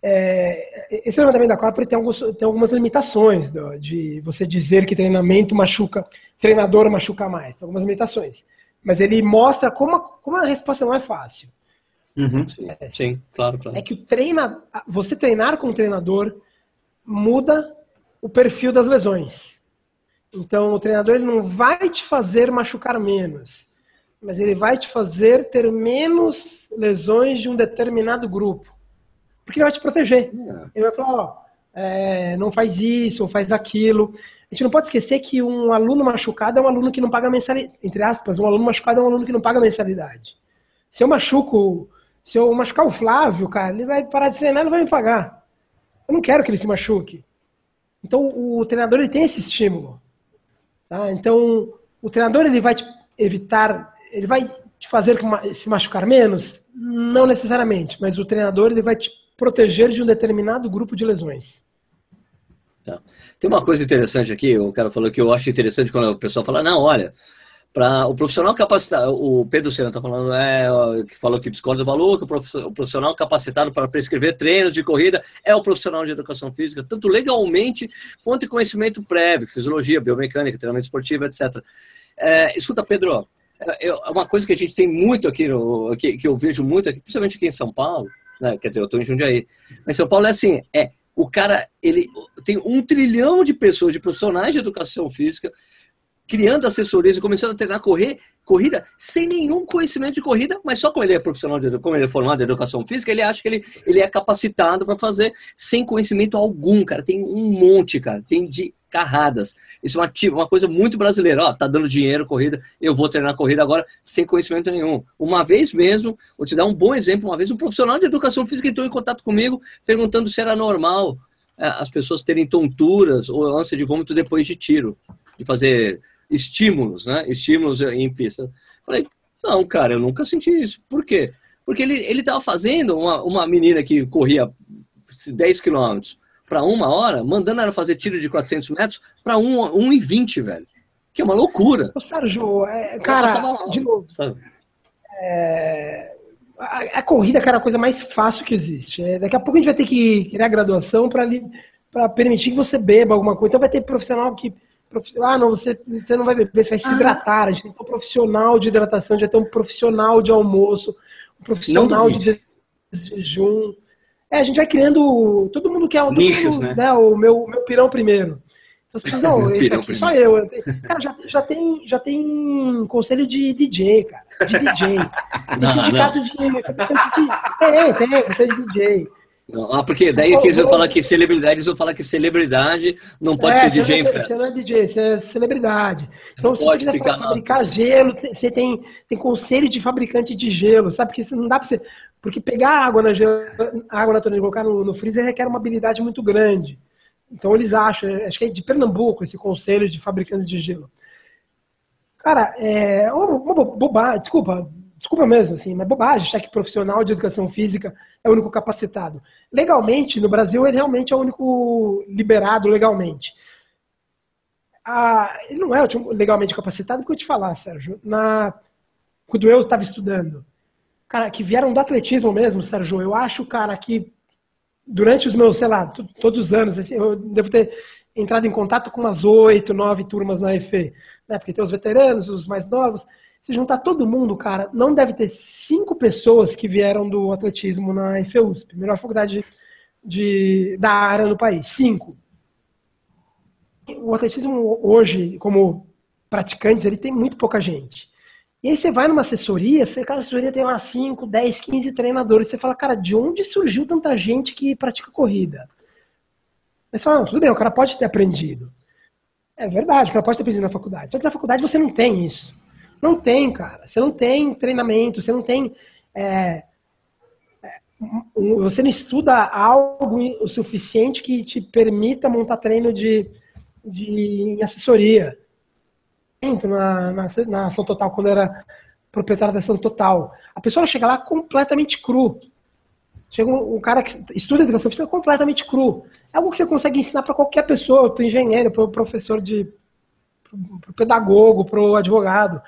É, esse levantamento da Corpore tem, alguns, tem algumas limitações do, de você dizer que treinamento machuca, treinador machuca mais, tem algumas limitações. Mas ele mostra como a, como a resposta não é fácil. Uhum, sim, é, sim, claro, claro. É que o treina, você treinar com o treinador muda o perfil das lesões. Então, o treinador ele não vai te fazer machucar menos, mas ele vai te fazer ter menos lesões de um determinado grupo. Porque ele vai te proteger. É. Ele vai falar, ó, é, não faz isso, ou faz aquilo. A gente não pode esquecer que um aluno machucado é um aluno que não paga mensalidade. Entre aspas, um aluno machucado é um aluno que não paga mensalidade. Se eu machuco, se eu machucar o Flávio, cara, ele vai parar de treinar e não vai me pagar. Eu não quero que ele se machuque. Então, o treinador ele tem esse estímulo. Tá? Então, o treinador ele vai te evitar, ele vai te fazer se machucar menos? Não necessariamente, mas o treinador ele vai te proteger de um determinado grupo de lesões. Tá. Tem uma coisa interessante aqui, o cara falou que eu acho interessante quando o pessoal fala, não, olha, para o profissional capacitado, o Pedro Senna está falando, é, que falou que discorda do valor, que o profissional capacitado para prescrever treinos de corrida é o profissional de educação física, tanto legalmente quanto em conhecimento prévio, fisiologia, biomecânica, treinamento esportivo, etc. É, escuta, Pedro, é, uma coisa que a gente tem muito aqui, no, que, que eu vejo muito aqui, principalmente aqui em São Paulo, né, quer dizer, eu estou em Jundiaí, mas São Paulo é assim, é o cara, ele tem um trilhão de pessoas, de profissionais de educação física, criando assessorias e começando a treinar correr, corrida sem nenhum conhecimento de corrida, mas só como ele é profissional, de, como ele é formado em educação física, ele acha que ele, ele é capacitado para fazer sem conhecimento algum, cara. Tem um monte, cara. Tem de carradas. Isso é uma, uma coisa muito brasileira. Ó, tá dando dinheiro, corrida, eu vou treinar corrida agora sem conhecimento nenhum. Uma vez mesmo, vou te dar um bom exemplo, uma vez um profissional de educação física entrou em contato comigo perguntando se era normal é, as pessoas terem tonturas ou ânsia de vômito depois de tiro, de fazer estímulos, né? Estímulos em pista. Falei, não, cara, eu nunca senti isso. Por quê? Porque ele ele estava fazendo uma, uma menina que corria 10 quilômetros para uma hora, mandando ela fazer tiro de 400 metros para 1,20, velho. Que é uma loucura. Ô, Sérgio, é, cara, mal, de novo, é, a, a, corrida, cara, é a coisa mais fácil que existe. É, daqui a pouco a gente vai ter que criar graduação para permitir que você beba alguma coisa. Então vai ter profissional que. Ah, não, você, você não vai beber, você vai se ah. hidratar. A gente tem que ter um profissional de hidratação, a gente vai ter um profissional de almoço, um profissional de jejum. É, a gente vai criando. Todo mundo quer Nichos, mundo, né? né? O meu, meu pirão primeiro. Então, as pessoas, não, esse aqui só eu. Cara, já, já, tem, já tem conselho de DJ, cara. De DJ. Tem sindicato de. Tem, tem, conselho de DJ. Ah, porque daí que eles vão falar que celebridade, eles vão falar que celebridade não pode é, ser DJ em festa. Você não é DJ, você é celebridade. Então, não se pode você ficar fabricar gelo, você tem, tem conselho de fabricante de gelo, sabe? Porque não dá pra você. Porque pegar água na, água na torneira e colocar no, no freezer requer uma habilidade muito grande. Então eles acham, acho que é de Pernambuco esse conselho de fabricantes de gelo. Cara, é uma bobagem, desculpa, desculpa mesmo, assim, mas bobagem achar que profissional de educação física é o único capacitado. Legalmente, no Brasil, ele realmente é o único liberado legalmente. Ah, ele não é legalmente capacitado, porque eu te falar, Sérgio, na, quando eu estava estudando, cara, que vieram do atletismo mesmo, Sérgio. Eu acho, cara, que durante os meus, sei lá, todos os anos, assim, eu devo ter entrado em contato com umas oito, nove turmas na EFE, né? Porque tem os veteranos, os mais novos. Se juntar todo mundo, cara, não deve ter cinco pessoas que vieram do atletismo na EFE-USP, melhor faculdade de, da área no país. Cinco. O atletismo hoje, como praticantes, ele tem muito pouca gente. E aí você vai numa assessoria, você, cara, a assessoria tem lá 5, 10, 15 treinadores. Você fala, cara, de onde surgiu tanta gente que pratica corrida? Aí você fala, não, tudo bem, o cara pode ter aprendido. É verdade, o cara pode ter aprendido na faculdade. Só que na faculdade você não tem isso. Não tem, cara. Você não tem treinamento, você não tem. É, é você não estuda algo o suficiente que te permita montar treino de, de assessoria na, na, na ação total, quando era proprietário da ação total. A pessoa chega lá completamente cru. Chega um, um cara que estuda educação física completamente cru. É algo que você consegue ensinar para qualquer pessoa, para o engenheiro, para o professor de. para o pedagogo, para o advogado.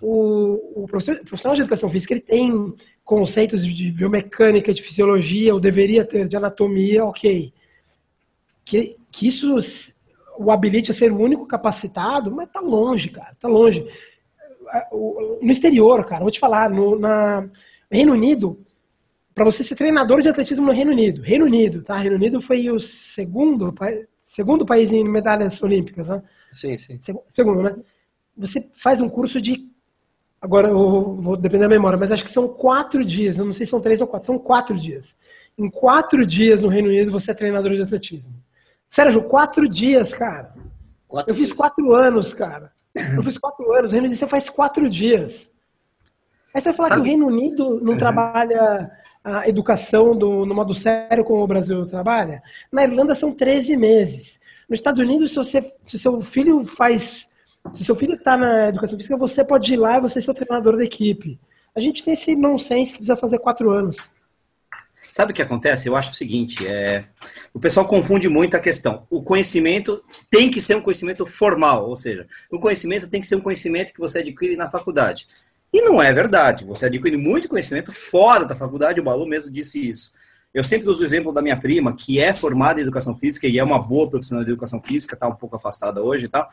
O, o profissional de educação física ele tem conceitos de biomecânica, de fisiologia, ou deveria ter, de anatomia, ok. Que, que isso o habilite a ser o único capacitado, mas tá longe, cara, tá longe. No exterior, cara, vou te falar, no na Reino Unido, para você ser treinador de atletismo no Reino Unido, Reino Unido, tá? Reino Unido foi o segundo, segundo país em medalhas olímpicas, né? Sim, sim. Segundo, né? Você faz um curso de. Agora eu vou depender da memória, mas acho que são quatro dias. Eu não sei se são três ou quatro, são quatro dias. Em quatro dias no Reino Unido você é treinador de atletismo. Sérgio, quatro dias, cara. Quatro eu dias. fiz quatro anos, cara. Eu fiz quatro anos. O Reino Unido você faz quatro dias. Aí você vai falar Sabe? que o Reino Unido não uhum. trabalha a educação do, no modo sério como o Brasil trabalha. Na Irlanda são 13 meses. Nos Estados Unidos, se, você, se seu filho faz. Se seu filho está na educação física, você pode ir lá e você ser o treinador da equipe. A gente tem esse nonsense que precisa fazer quatro anos. Sabe o que acontece? Eu acho o seguinte: é... o pessoal confunde muito a questão. O conhecimento tem que ser um conhecimento formal, ou seja, o conhecimento tem que ser um conhecimento que você adquire na faculdade. E não é verdade. Você adquire muito conhecimento fora da faculdade, o Balu mesmo disse isso. Eu sempre uso o exemplo da minha prima, que é formada em educação física e é uma boa profissional de educação física, está um pouco afastada hoje e tal.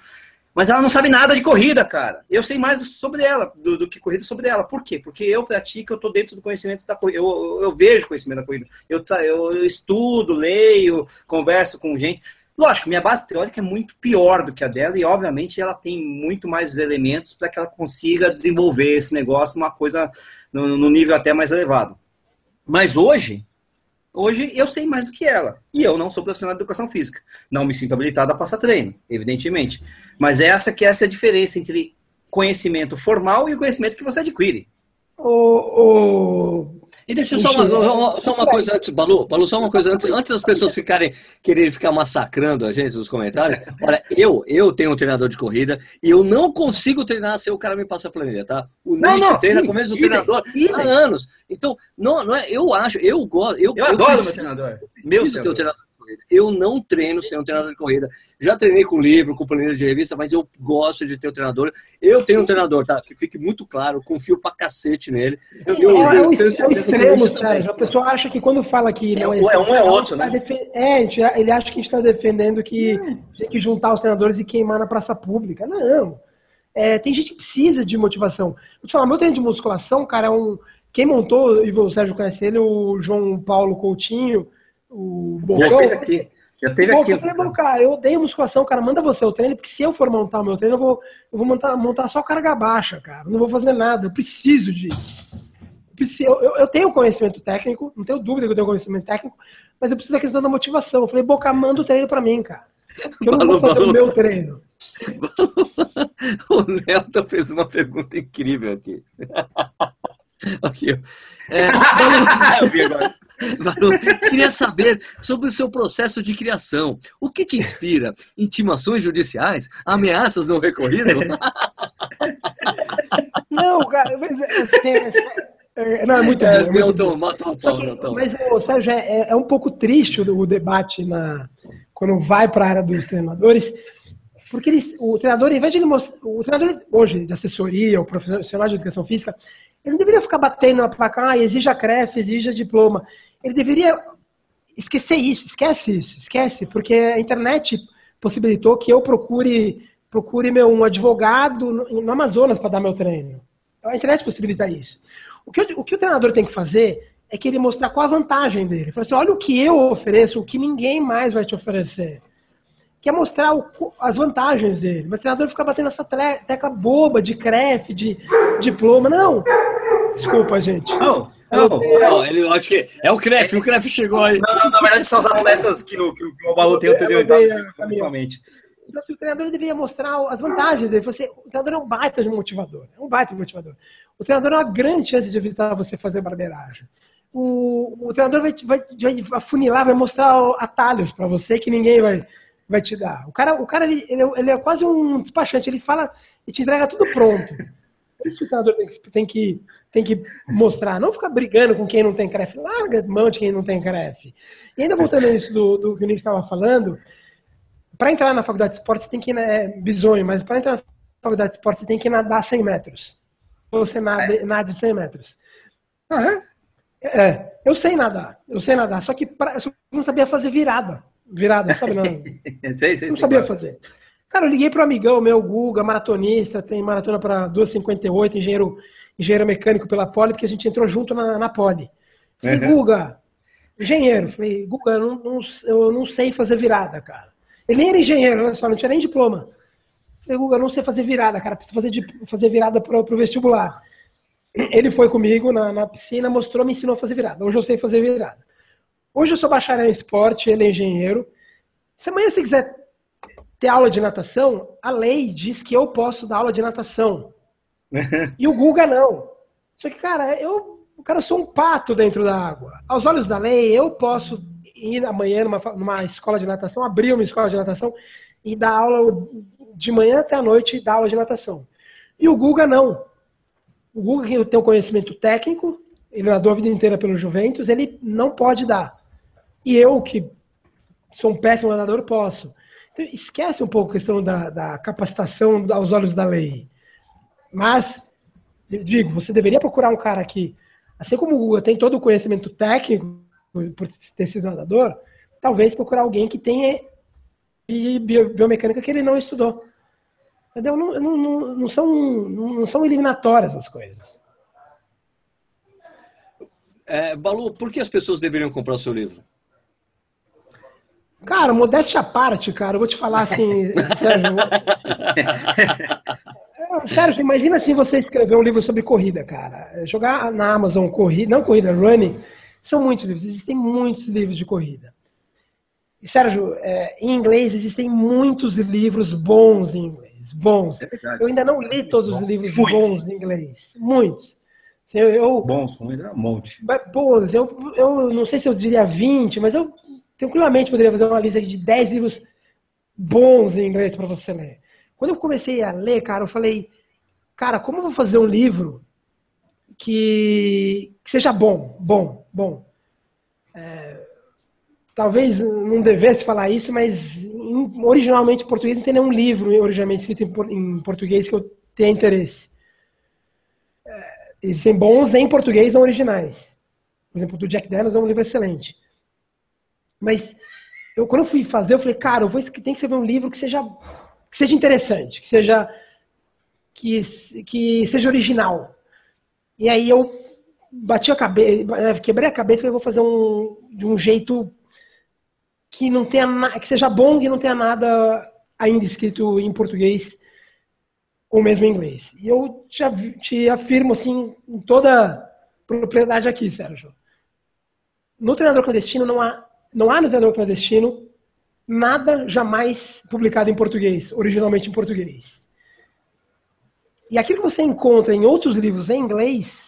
Mas ela não sabe nada de corrida, cara. Eu sei mais sobre ela do, do que corrida sobre ela. Por quê? Porque eu pratico, eu estou dentro do conhecimento da corrida. Eu, eu vejo conhecimento da corrida. Eu, eu, eu estudo, leio, converso com gente. Lógico, minha base teórica é muito pior do que a dela e, obviamente, ela tem muito mais elementos para que ela consiga desenvolver esse negócio numa coisa no, no nível até mais elevado. Mas hoje, hoje eu sei mais do que ela. E eu não sou profissional de educação física. Não me sinto habilitado a passar treino, evidentemente. Mas essa que é essa é a diferença entre conhecimento formal e o conhecimento que você adquire. O, e deixa eu só uma, só uma coisa antes, Balu, Balu, só uma coisa antes, antes das pessoas ficarem quererem ficar massacrando a gente nos comentários. Olha, eu, eu tenho um treinador de corrida e eu não consigo treinar se o cara me passa a planilha, tá? O Nish treina com o mesmo treinador há anos. Então, não, não é, eu acho, eu gosto, eu, eu, eu adoro preciso, meu treinador. Meu treinador corrida. Eu não treino sem um treinador de corrida. Já treinei com livro, com planilha de revista, mas eu gosto de ter um treinador. Eu tenho um treinador, tá? Que fique muito claro, confio pra cacete nele. Eu, é, eu, é, eu, tenho é o extremo, Sérgio. A pessoa acha que quando fala que não é, é um é outro, né? Tá é, ele acha que a gente está defendendo que tem que juntar os treinadores e queimar na praça pública. Não. É, tem gente que precisa de motivação. Vou te falar, meu treino de musculação, cara, é um. Quem montou, e o Sérgio conhece ele, o João Paulo Coutinho, o Bocão. Já esteve aqui. Já esteve aqui. Eu falei, cara, eu odeio musculação, cara, manda você o treino, porque se eu for montar o meu treino, eu vou, eu vou montar, montar só carga baixa, cara. Não vou fazer nada, eu preciso disso. Eu, eu, eu tenho conhecimento técnico, não tenho dúvida que eu tenho conhecimento técnico, mas eu preciso da questão da motivação. Eu falei, Boca, manda o treino pra mim, cara. Eu não vou fazer o meu treino. o Nelton fez uma pergunta incrível aqui. aqui é. Queria saber sobre o seu processo de criação. O que te inspira? Intimações judiciais? Ameaças não recorridas? Não, cara, mas assim, é, não, é muito é, bom. Milton, mata pau, Milton. Mas, Sérgio, é, é um pouco triste o, o debate na, quando vai para a área dos treinadores, porque eles, o treinador, em vez de ele mostrar, o treinador hoje de assessoria, o profissional de educação física, ele não deveria ficar batendo na placa, ah, exija CREF, exija diploma ele deveria esquecer isso, esquece isso, esquece, porque a internet possibilitou que eu procure procure meu um advogado no, Amazonas para dar meu treino. A internet possibilita isso. O que, o que o treinador tem que fazer é que ele mostrar qual a vantagem dele. Assim, olha o que eu ofereço, o que ninguém mais vai te oferecer. Que é mostrar o, as vantagens dele. Mas o treinador fica batendo essa tecla boba de CREF, de diploma. Não! Desculpa, gente. Não, não, não, ele, eu acho que é o CREF, o CREF chegou aí. Não, na verdade são os atletas que o, que o Balu tem, entendeu? Então. Então, assim, o treinador deveria mostrar as vantagens dele. Você, o treinador é um baita de motivador. É um baita de motivador. O treinador é uma grande chance de evitar você fazer barbeiragem. O, o treinador vai, vai, vai afunilar, vai mostrar atalhos para você que ninguém vai, vai te dar. O cara, o cara ele, ele, é, ele é quase um despachante. Ele fala e te entrega tudo pronto. Por isso que o treinador tem que, tem que, tem que mostrar, não ficar brigando com quem não tem CREF. Larga mão de quem não tem CREF. E ainda voltando nisso do, do que o Nick estava falando, para entrar na faculdade de esporte, você tem que né, bizonho, mas para entrar na faculdade de esporte, você tem que nadar 100 metros. Você nada, é. nada 100 metros. Ah, é? É, eu sei nadar, eu sei nadar, só que pra, eu não sabia fazer virada. Virada, sabe não? sei, sei, não sabia fazer. Cara, eu liguei para um amigão meu, Guga, maratonista, tem maratona para 2,58, engenheiro, engenheiro mecânico pela Poli, porque a gente entrou junto na, na Poli. Falei, uhum. Guga, engenheiro. Falei, Guga, eu não, não, eu não sei fazer virada, cara. Ele nem era engenheiro, olha só, não tinha nem diploma. falei, Guga, eu não sei fazer virada, cara, preciso fazer, fazer virada para o vestibular. Ele foi comigo na, na piscina, mostrou, me ensinou a fazer virada. Hoje eu sei fazer virada. Hoje eu sou bacharel em esporte, ele é engenheiro. Se amanhã você quiser ter aula de natação, a lei diz que eu posso dar aula de natação. e o Guga não. Só que, cara, eu, cara, eu sou um pato dentro da água. Aos olhos da lei, eu posso ir amanhã numa, numa escola de natação, abrir uma escola de natação e dar aula de manhã até a noite, dar aula de natação. E o Guga não. O Guga, que tem o conhecimento técnico, ele nadou a vida inteira pelo Juventus, ele não pode dar. E eu, que sou um péssimo nadador, posso. Então, esquece um pouco a questão da, da capacitação aos olhos da lei. Mas, digo, você deveria procurar um cara que, assim como o Guga tem todo o conhecimento técnico, por ter sido nadador, talvez procurar alguém que tenha biomecânica que ele não estudou. Entendeu? Não, não, não, são, não são eliminatórias as coisas. É, Balu, por que as pessoas deveriam comprar o seu livro? Cara, modéstia à parte, cara, eu vou te falar assim. Sérgio, imagina assim você escrever um livro sobre corrida, cara. Jogar na Amazon corrida, não corrida, running, são muitos livros, existem muitos livros de corrida. E, Sérgio, é, em inglês existem muitos livros bons em inglês, bons. É eu ainda não li todos os livros muitos. bons em inglês, muitos. Eu, eu, bons, um monte. Bons, eu, eu não sei se eu diria 20, mas eu tranquilamente poderia fazer uma lista de 10 livros bons em inglês para você ler. Quando eu comecei a ler, cara, eu falei, cara, como eu vou fazer um livro que, que seja bom, bom, bom? É, talvez não devesse falar isso, mas originalmente em português não tem nenhum livro originalmente escrito em, em português que eu tenha interesse. É, existem bons em português não originais. Por exemplo, do Jack Daniels é um livro excelente. Mas eu, quando eu fui fazer, eu falei, cara, eu vou, tem que escrever um livro que seja, que seja interessante, que seja, que, que seja original. E aí eu bati a cabeça, é, quebrei a cabeça eu vou fazer um, de um jeito que não tenha que seja bom que não tenha nada ainda escrito em português ou mesmo em inglês. E eu te, te afirmo assim em toda propriedade aqui, Sérgio. No treinador clandestino não há não há no treinador clandestino nada jamais publicado em português, originalmente em português. E aquilo que você encontra em outros livros em inglês,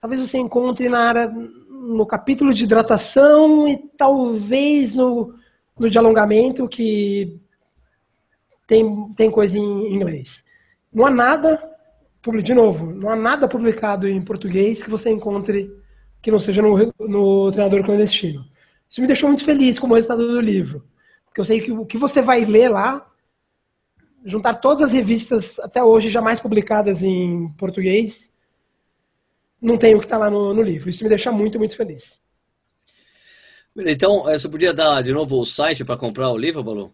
talvez você encontre na área, no capítulo de hidratação e talvez no, no de alongamento, que tem, tem coisa em inglês. Não há nada, de novo, não há nada publicado em português que você encontre que não seja no, no treinador clandestino. Isso me deixou muito feliz como resultado do livro. Porque eu sei que o que você vai ler lá, juntar todas as revistas até hoje jamais publicadas em português, não tem o que está lá no, no, livro. Isso me deixa muito, muito feliz. Então, eh, você podia dar de novo o site para comprar o livro, Balu?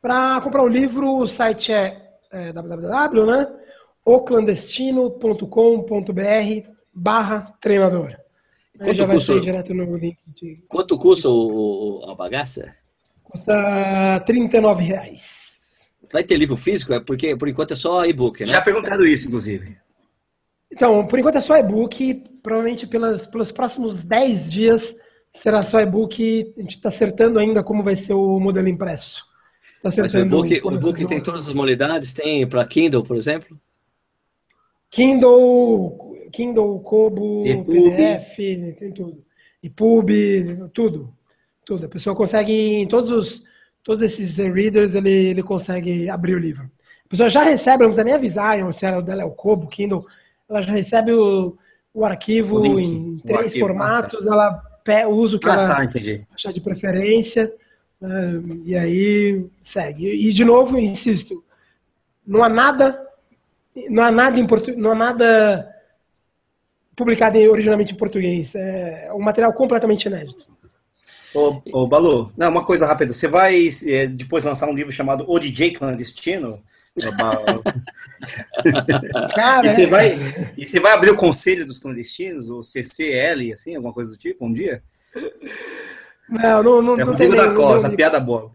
Para comprar o livro, o site é, é www, né? oclandestino.com.br barra treinador. Quanto custa, de... Quanto custa o, a bagaça? Custa 39 reais. Vai ter livro físico? É porque por enquanto é só e-book, né? Já perguntado isso, inclusive. Então, por enquanto é só e-book. Provavelmente pelas, pelos próximos 10 dias será só e-book. A gente está acertando ainda como vai ser o modelo impresso. Tá Mas o e-book, o e-book tem todas as modalidades? Tem para Kindle, por exemplo? Kindle, Kindle, Kobo, PDF, tem tudo. E Pub, tudo. Tudo. A pessoa consegue, em todos os todos esses readers, ele, ele consegue abrir o livro. A pessoa já recebe, não precisa nem avisar se ela dela é o Kobo, Kindle, ela já recebe o, o arquivo o em três arquivo, formatos, ah, tá. ela usa o que ah, ela tá, achar de preferência, né, e aí segue. E, de novo, insisto, não há nada, não há nada, não há nada publicado originalmente em português. É um material completamente inédito. Ô, ô Balu, não, uma coisa rápida. Você vai é, depois lançar um livro chamado O DJ Clandestino? Cara, e, você é. vai, e você vai abrir o Conselho dos Clandestinos, o CCL, assim, alguma coisa do tipo, um dia? Não, não, não. É o Rodrigo da Costa, piada boa.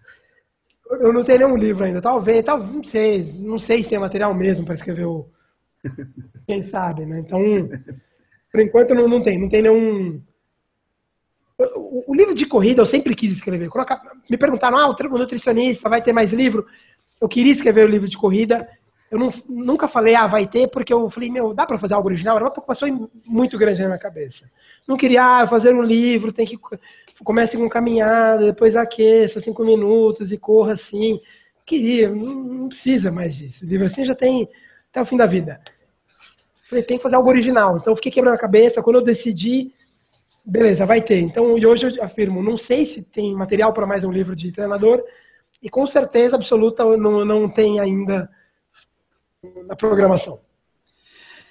Eu não tenho nenhum livro ainda. Talvez, talvez, não sei. Não sei se tem material mesmo para escrever o. Quem sabe, né? Então, por enquanto não, não tem. Não tem nenhum. O, o livro de corrida eu sempre quis escrever. Coloca, me perguntaram, ah, o nutricionista vai ter mais livro? Eu queria escrever o livro de corrida. Eu não, nunca falei, ah, vai ter, porque eu falei, meu, dá para fazer algo original? Era uma preocupação muito grande na minha cabeça. Não queria, ah, fazer um livro, tem que comece com caminhada, depois aqueça cinco minutos e corra assim. Queria, não, não precisa mais disso. O livro assim já tem até o fim da vida. Falei, tem que fazer algo original. Então, fiquei quebrando a cabeça. Quando eu decidi, beleza, vai ter. Então, e hoje eu afirmo, não sei se tem material para mais um livro de treinador, e com certeza absoluta não, não tem ainda na programação.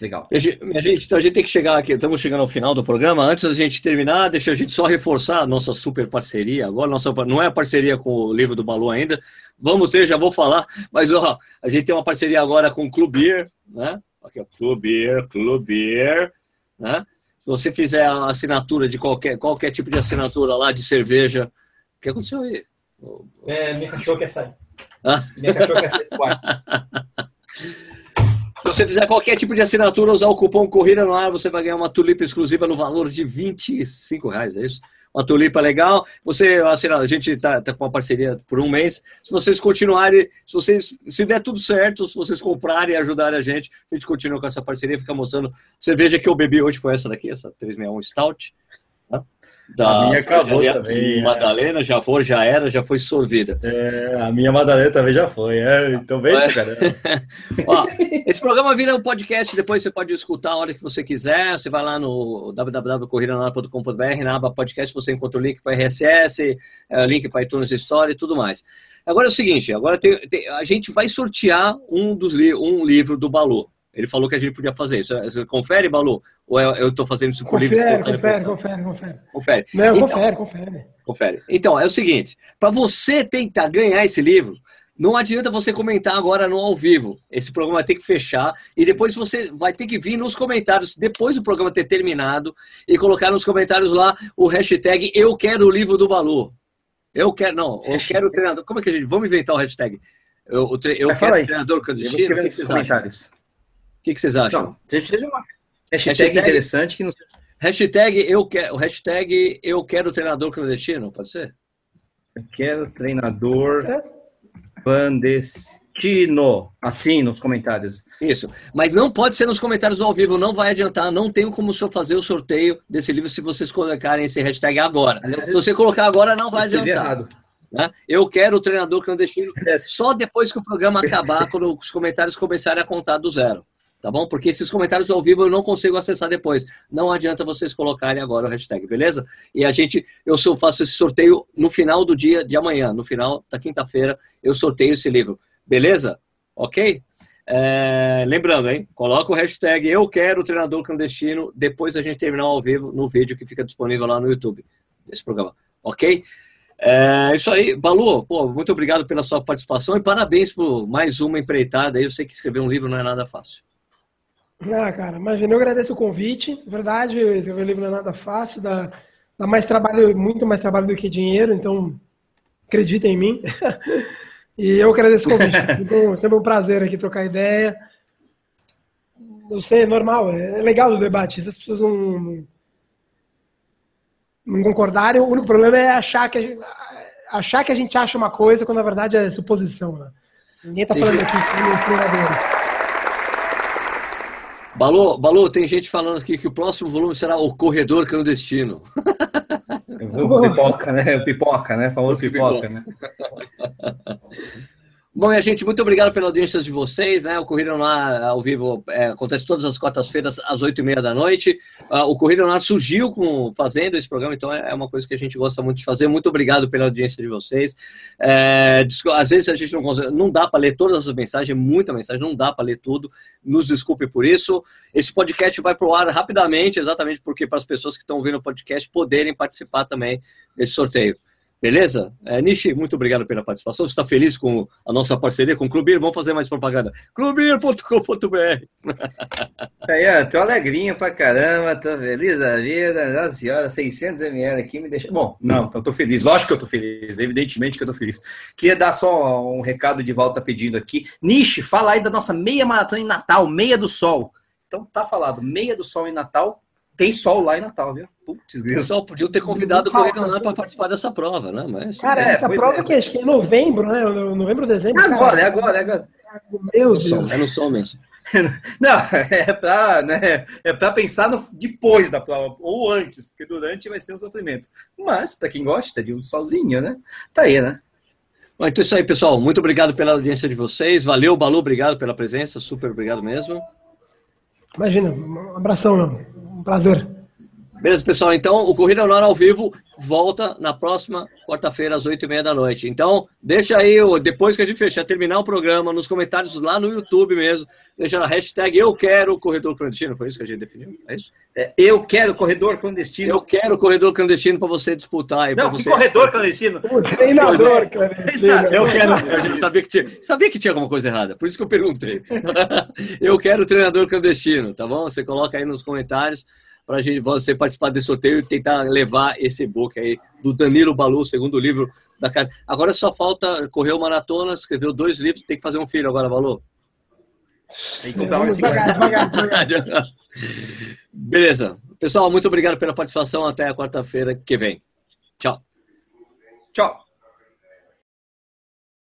Legal. Minha gente, então a gente tem que chegar aqui, estamos chegando ao final do programa. Antes da gente terminar, deixa a gente só reforçar a nossa super parceria. Agora, nossa, não é a parceria com o livro do Balu ainda. Vamos ter, já vou falar, mas ó, a gente tem uma parceria agora com o Clubir, né? Aqui, ó, Clubir, Clubir, né? Se você fizer a assinatura de qualquer, qualquer tipo de assinatura lá de cerveja. O que aconteceu aí? É, minha cachorra quer sair. Ah? Minha cachorra quer sair do quarto. Se você fizer qualquer tipo de assinatura, usar o cupom Corrida no Ar, você vai ganhar uma tulipa exclusiva no valor de 25 reais, é isso? Uma tulipa legal. Você, a gente está tá com uma parceria por um mês. Se vocês continuarem, se vocês, se der tudo certo, se vocês comprarem e ajudarem a gente, a gente continua com essa parceria, fica mostrando. Cerveja que eu bebi hoje foi essa daqui, essa 361 Stout da a minha acabou também. Madalena é. já foi, já era, já foi sorvida. É, a minha Madalena também já foi. É, então vem, cara. Ó, esse programa vira um podcast, depois você pode escutar a hora que você quiser. Você vai lá no www.corridanora.com.br, na aba podcast, você encontra o link para RSS, é, link para iTunes Story e tudo mais. Agora é o seguinte, agora tem, tem, a gente vai sortear um dos um livro do Balu. Ele falou que a gente podia fazer isso. Você confere, Balu? Ou eu estou fazendo isso por livre confere, confere, confere, confere. Confere. Não, então, confere, confere. Confere. Então, é o seguinte: para você tentar ganhar esse livro, não adianta você comentar agora no ao vivo. Esse programa vai ter que fechar e depois você vai ter que vir nos comentários, depois do programa ter terminado, e colocar nos comentários lá o hashtag Eu Quero o Livro do Balu. Eu quero, não, eu quero o treinador. Como é que a gente. Vamos inventar o hashtag. Eu, eu, eu quero o treinador clandestino. Eu vou escrever nos comentários. Acham? O que, que vocês acham? Não, seja uma hashtag, hashtag interessante que não Hashtag eu quero, hashtag eu quero treinador clandestino, pode ser? Eu quero treinador clandestino. Assim, nos comentários. Isso. Mas não pode ser nos comentários ao vivo, não vai adiantar. Não tenho como fazer o sorteio desse livro se vocês colocarem esse hashtag agora. Aliás, se você colocar agora, não vai adiantar. Errado. Né? Eu quero o treinador clandestino só depois que o programa acabar, quando os comentários começarem a contar do zero tá bom? Porque esses comentários ao vivo eu não consigo acessar depois. Não adianta vocês colocarem agora o hashtag, beleza? E a gente, eu faço esse sorteio no final do dia de amanhã, no final da quinta-feira, eu sorteio esse livro, beleza? Ok? É, lembrando, hein? Coloca o hashtag Eu Quero Treinador Clandestino depois da gente terminar ao vivo no vídeo que fica disponível lá no YouTube desse programa, ok? É isso aí, Balu, pô, muito obrigado pela sua participação e parabéns por mais uma empreitada. Eu sei que escrever um livro não é nada fácil. Ah, cara, imagina, eu agradeço o convite. Verdade, escrever livro não é nada fácil, dá, dá mais trabalho, muito mais trabalho do que dinheiro, então acredita em mim. e eu agradeço o convite. Então, sempre um prazer aqui trocar ideia. Eu sei, é normal, é legal o debate. Se as pessoas não, não concordarem, o único problema é achar que a gente, achar que a gente acha uma coisa quando na verdade é suposição. Né? Ninguém está falando aqui de treinadores. Balu, Balu, tem gente falando aqui que o próximo volume será o Corredor Clandestino. O pipoca, né? O pipoca, né? O famoso pipoca, né? Bom, minha gente, muito obrigado pela audiência de vocês. Né? O Corrida no Ar ao vivo é, acontece todas as quartas-feiras às oito e meia da noite. Uh, o Corrida Ar surgiu com, fazendo esse programa, então é, é uma coisa que a gente gosta muito de fazer. Muito obrigado pela audiência de vocês. É, às vezes a gente não consegue, não dá para ler todas as mensagens, é muita mensagem, não dá para ler tudo. Nos desculpe por isso. Esse podcast vai para o ar rapidamente, exatamente porque para as pessoas que estão ouvindo o podcast poderem participar também desse sorteio. Beleza? É, Nishi, muito obrigado pela participação. Você está feliz com a nossa parceria com o Clubir? Vamos fazer mais propaganda. Clubir.com.br Aí, tô alegrinha pra caramba, tô feliz da vida. Nossa senhora, 600 ml aqui me deixa... Bom, não, eu tô feliz. Lógico que eu tô feliz, evidentemente que eu tô feliz. Queria dar só um recado de volta pedindo aqui. Nishi, fala aí da nossa meia maratona em Natal, Meia do Sol. Então tá falado, Meia do Sol em Natal, tem sol lá em Natal, viu? Putz, o pessoal podia ter convidado o Correio lá para participar dessa prova, né? Mas, cara, é, essa prova é. que acho que é novembro, né? Novembro, dezembro. É agora, cara. é agora, é agora. Meu Deus. É no sol mesmo. Não, é para né, é pra pensar no, depois da prova, ou antes, porque durante vai ser um sofrimento. Mas, para quem gosta de um solzinho, né? Tá aí, né? Bom, então é isso aí, pessoal. Muito obrigado pela audiência de vocês. Valeu, Balu, obrigado pela presença. Super obrigado mesmo. Imagina, um abração, não. Um prazer. Beleza, pessoal. Então, o Corrida Ar ao vivo volta na próxima quarta-feira, às oito e meia da noite. Então, deixa aí, depois que a gente fechar, terminar o programa, nos comentários lá no YouTube mesmo, deixa na hashtag Eu Quero Corredor Clandestino. Foi isso que a gente definiu? É isso? É, eu quero corredor clandestino. Eu quero corredor clandestino para você disputar. Não, que você... corredor clandestino? O treinador clandestino. Eu quero. Eu sabia que, tinha, sabia que tinha alguma coisa errada, por isso que eu perguntei. eu quero treinador clandestino, tá bom? Você coloca aí nos comentários para gente você participar desse sorteio e tentar levar esse book aí do Danilo Balu, segundo livro da casa. Agora só falta correr o maratona, escreveu dois livros, tem que fazer um filho agora, Balu. Tem que comprar um devagar, devagar, devagar. Beleza. Pessoal, muito obrigado pela participação. Até a quarta-feira que vem. Tchau. Tchau.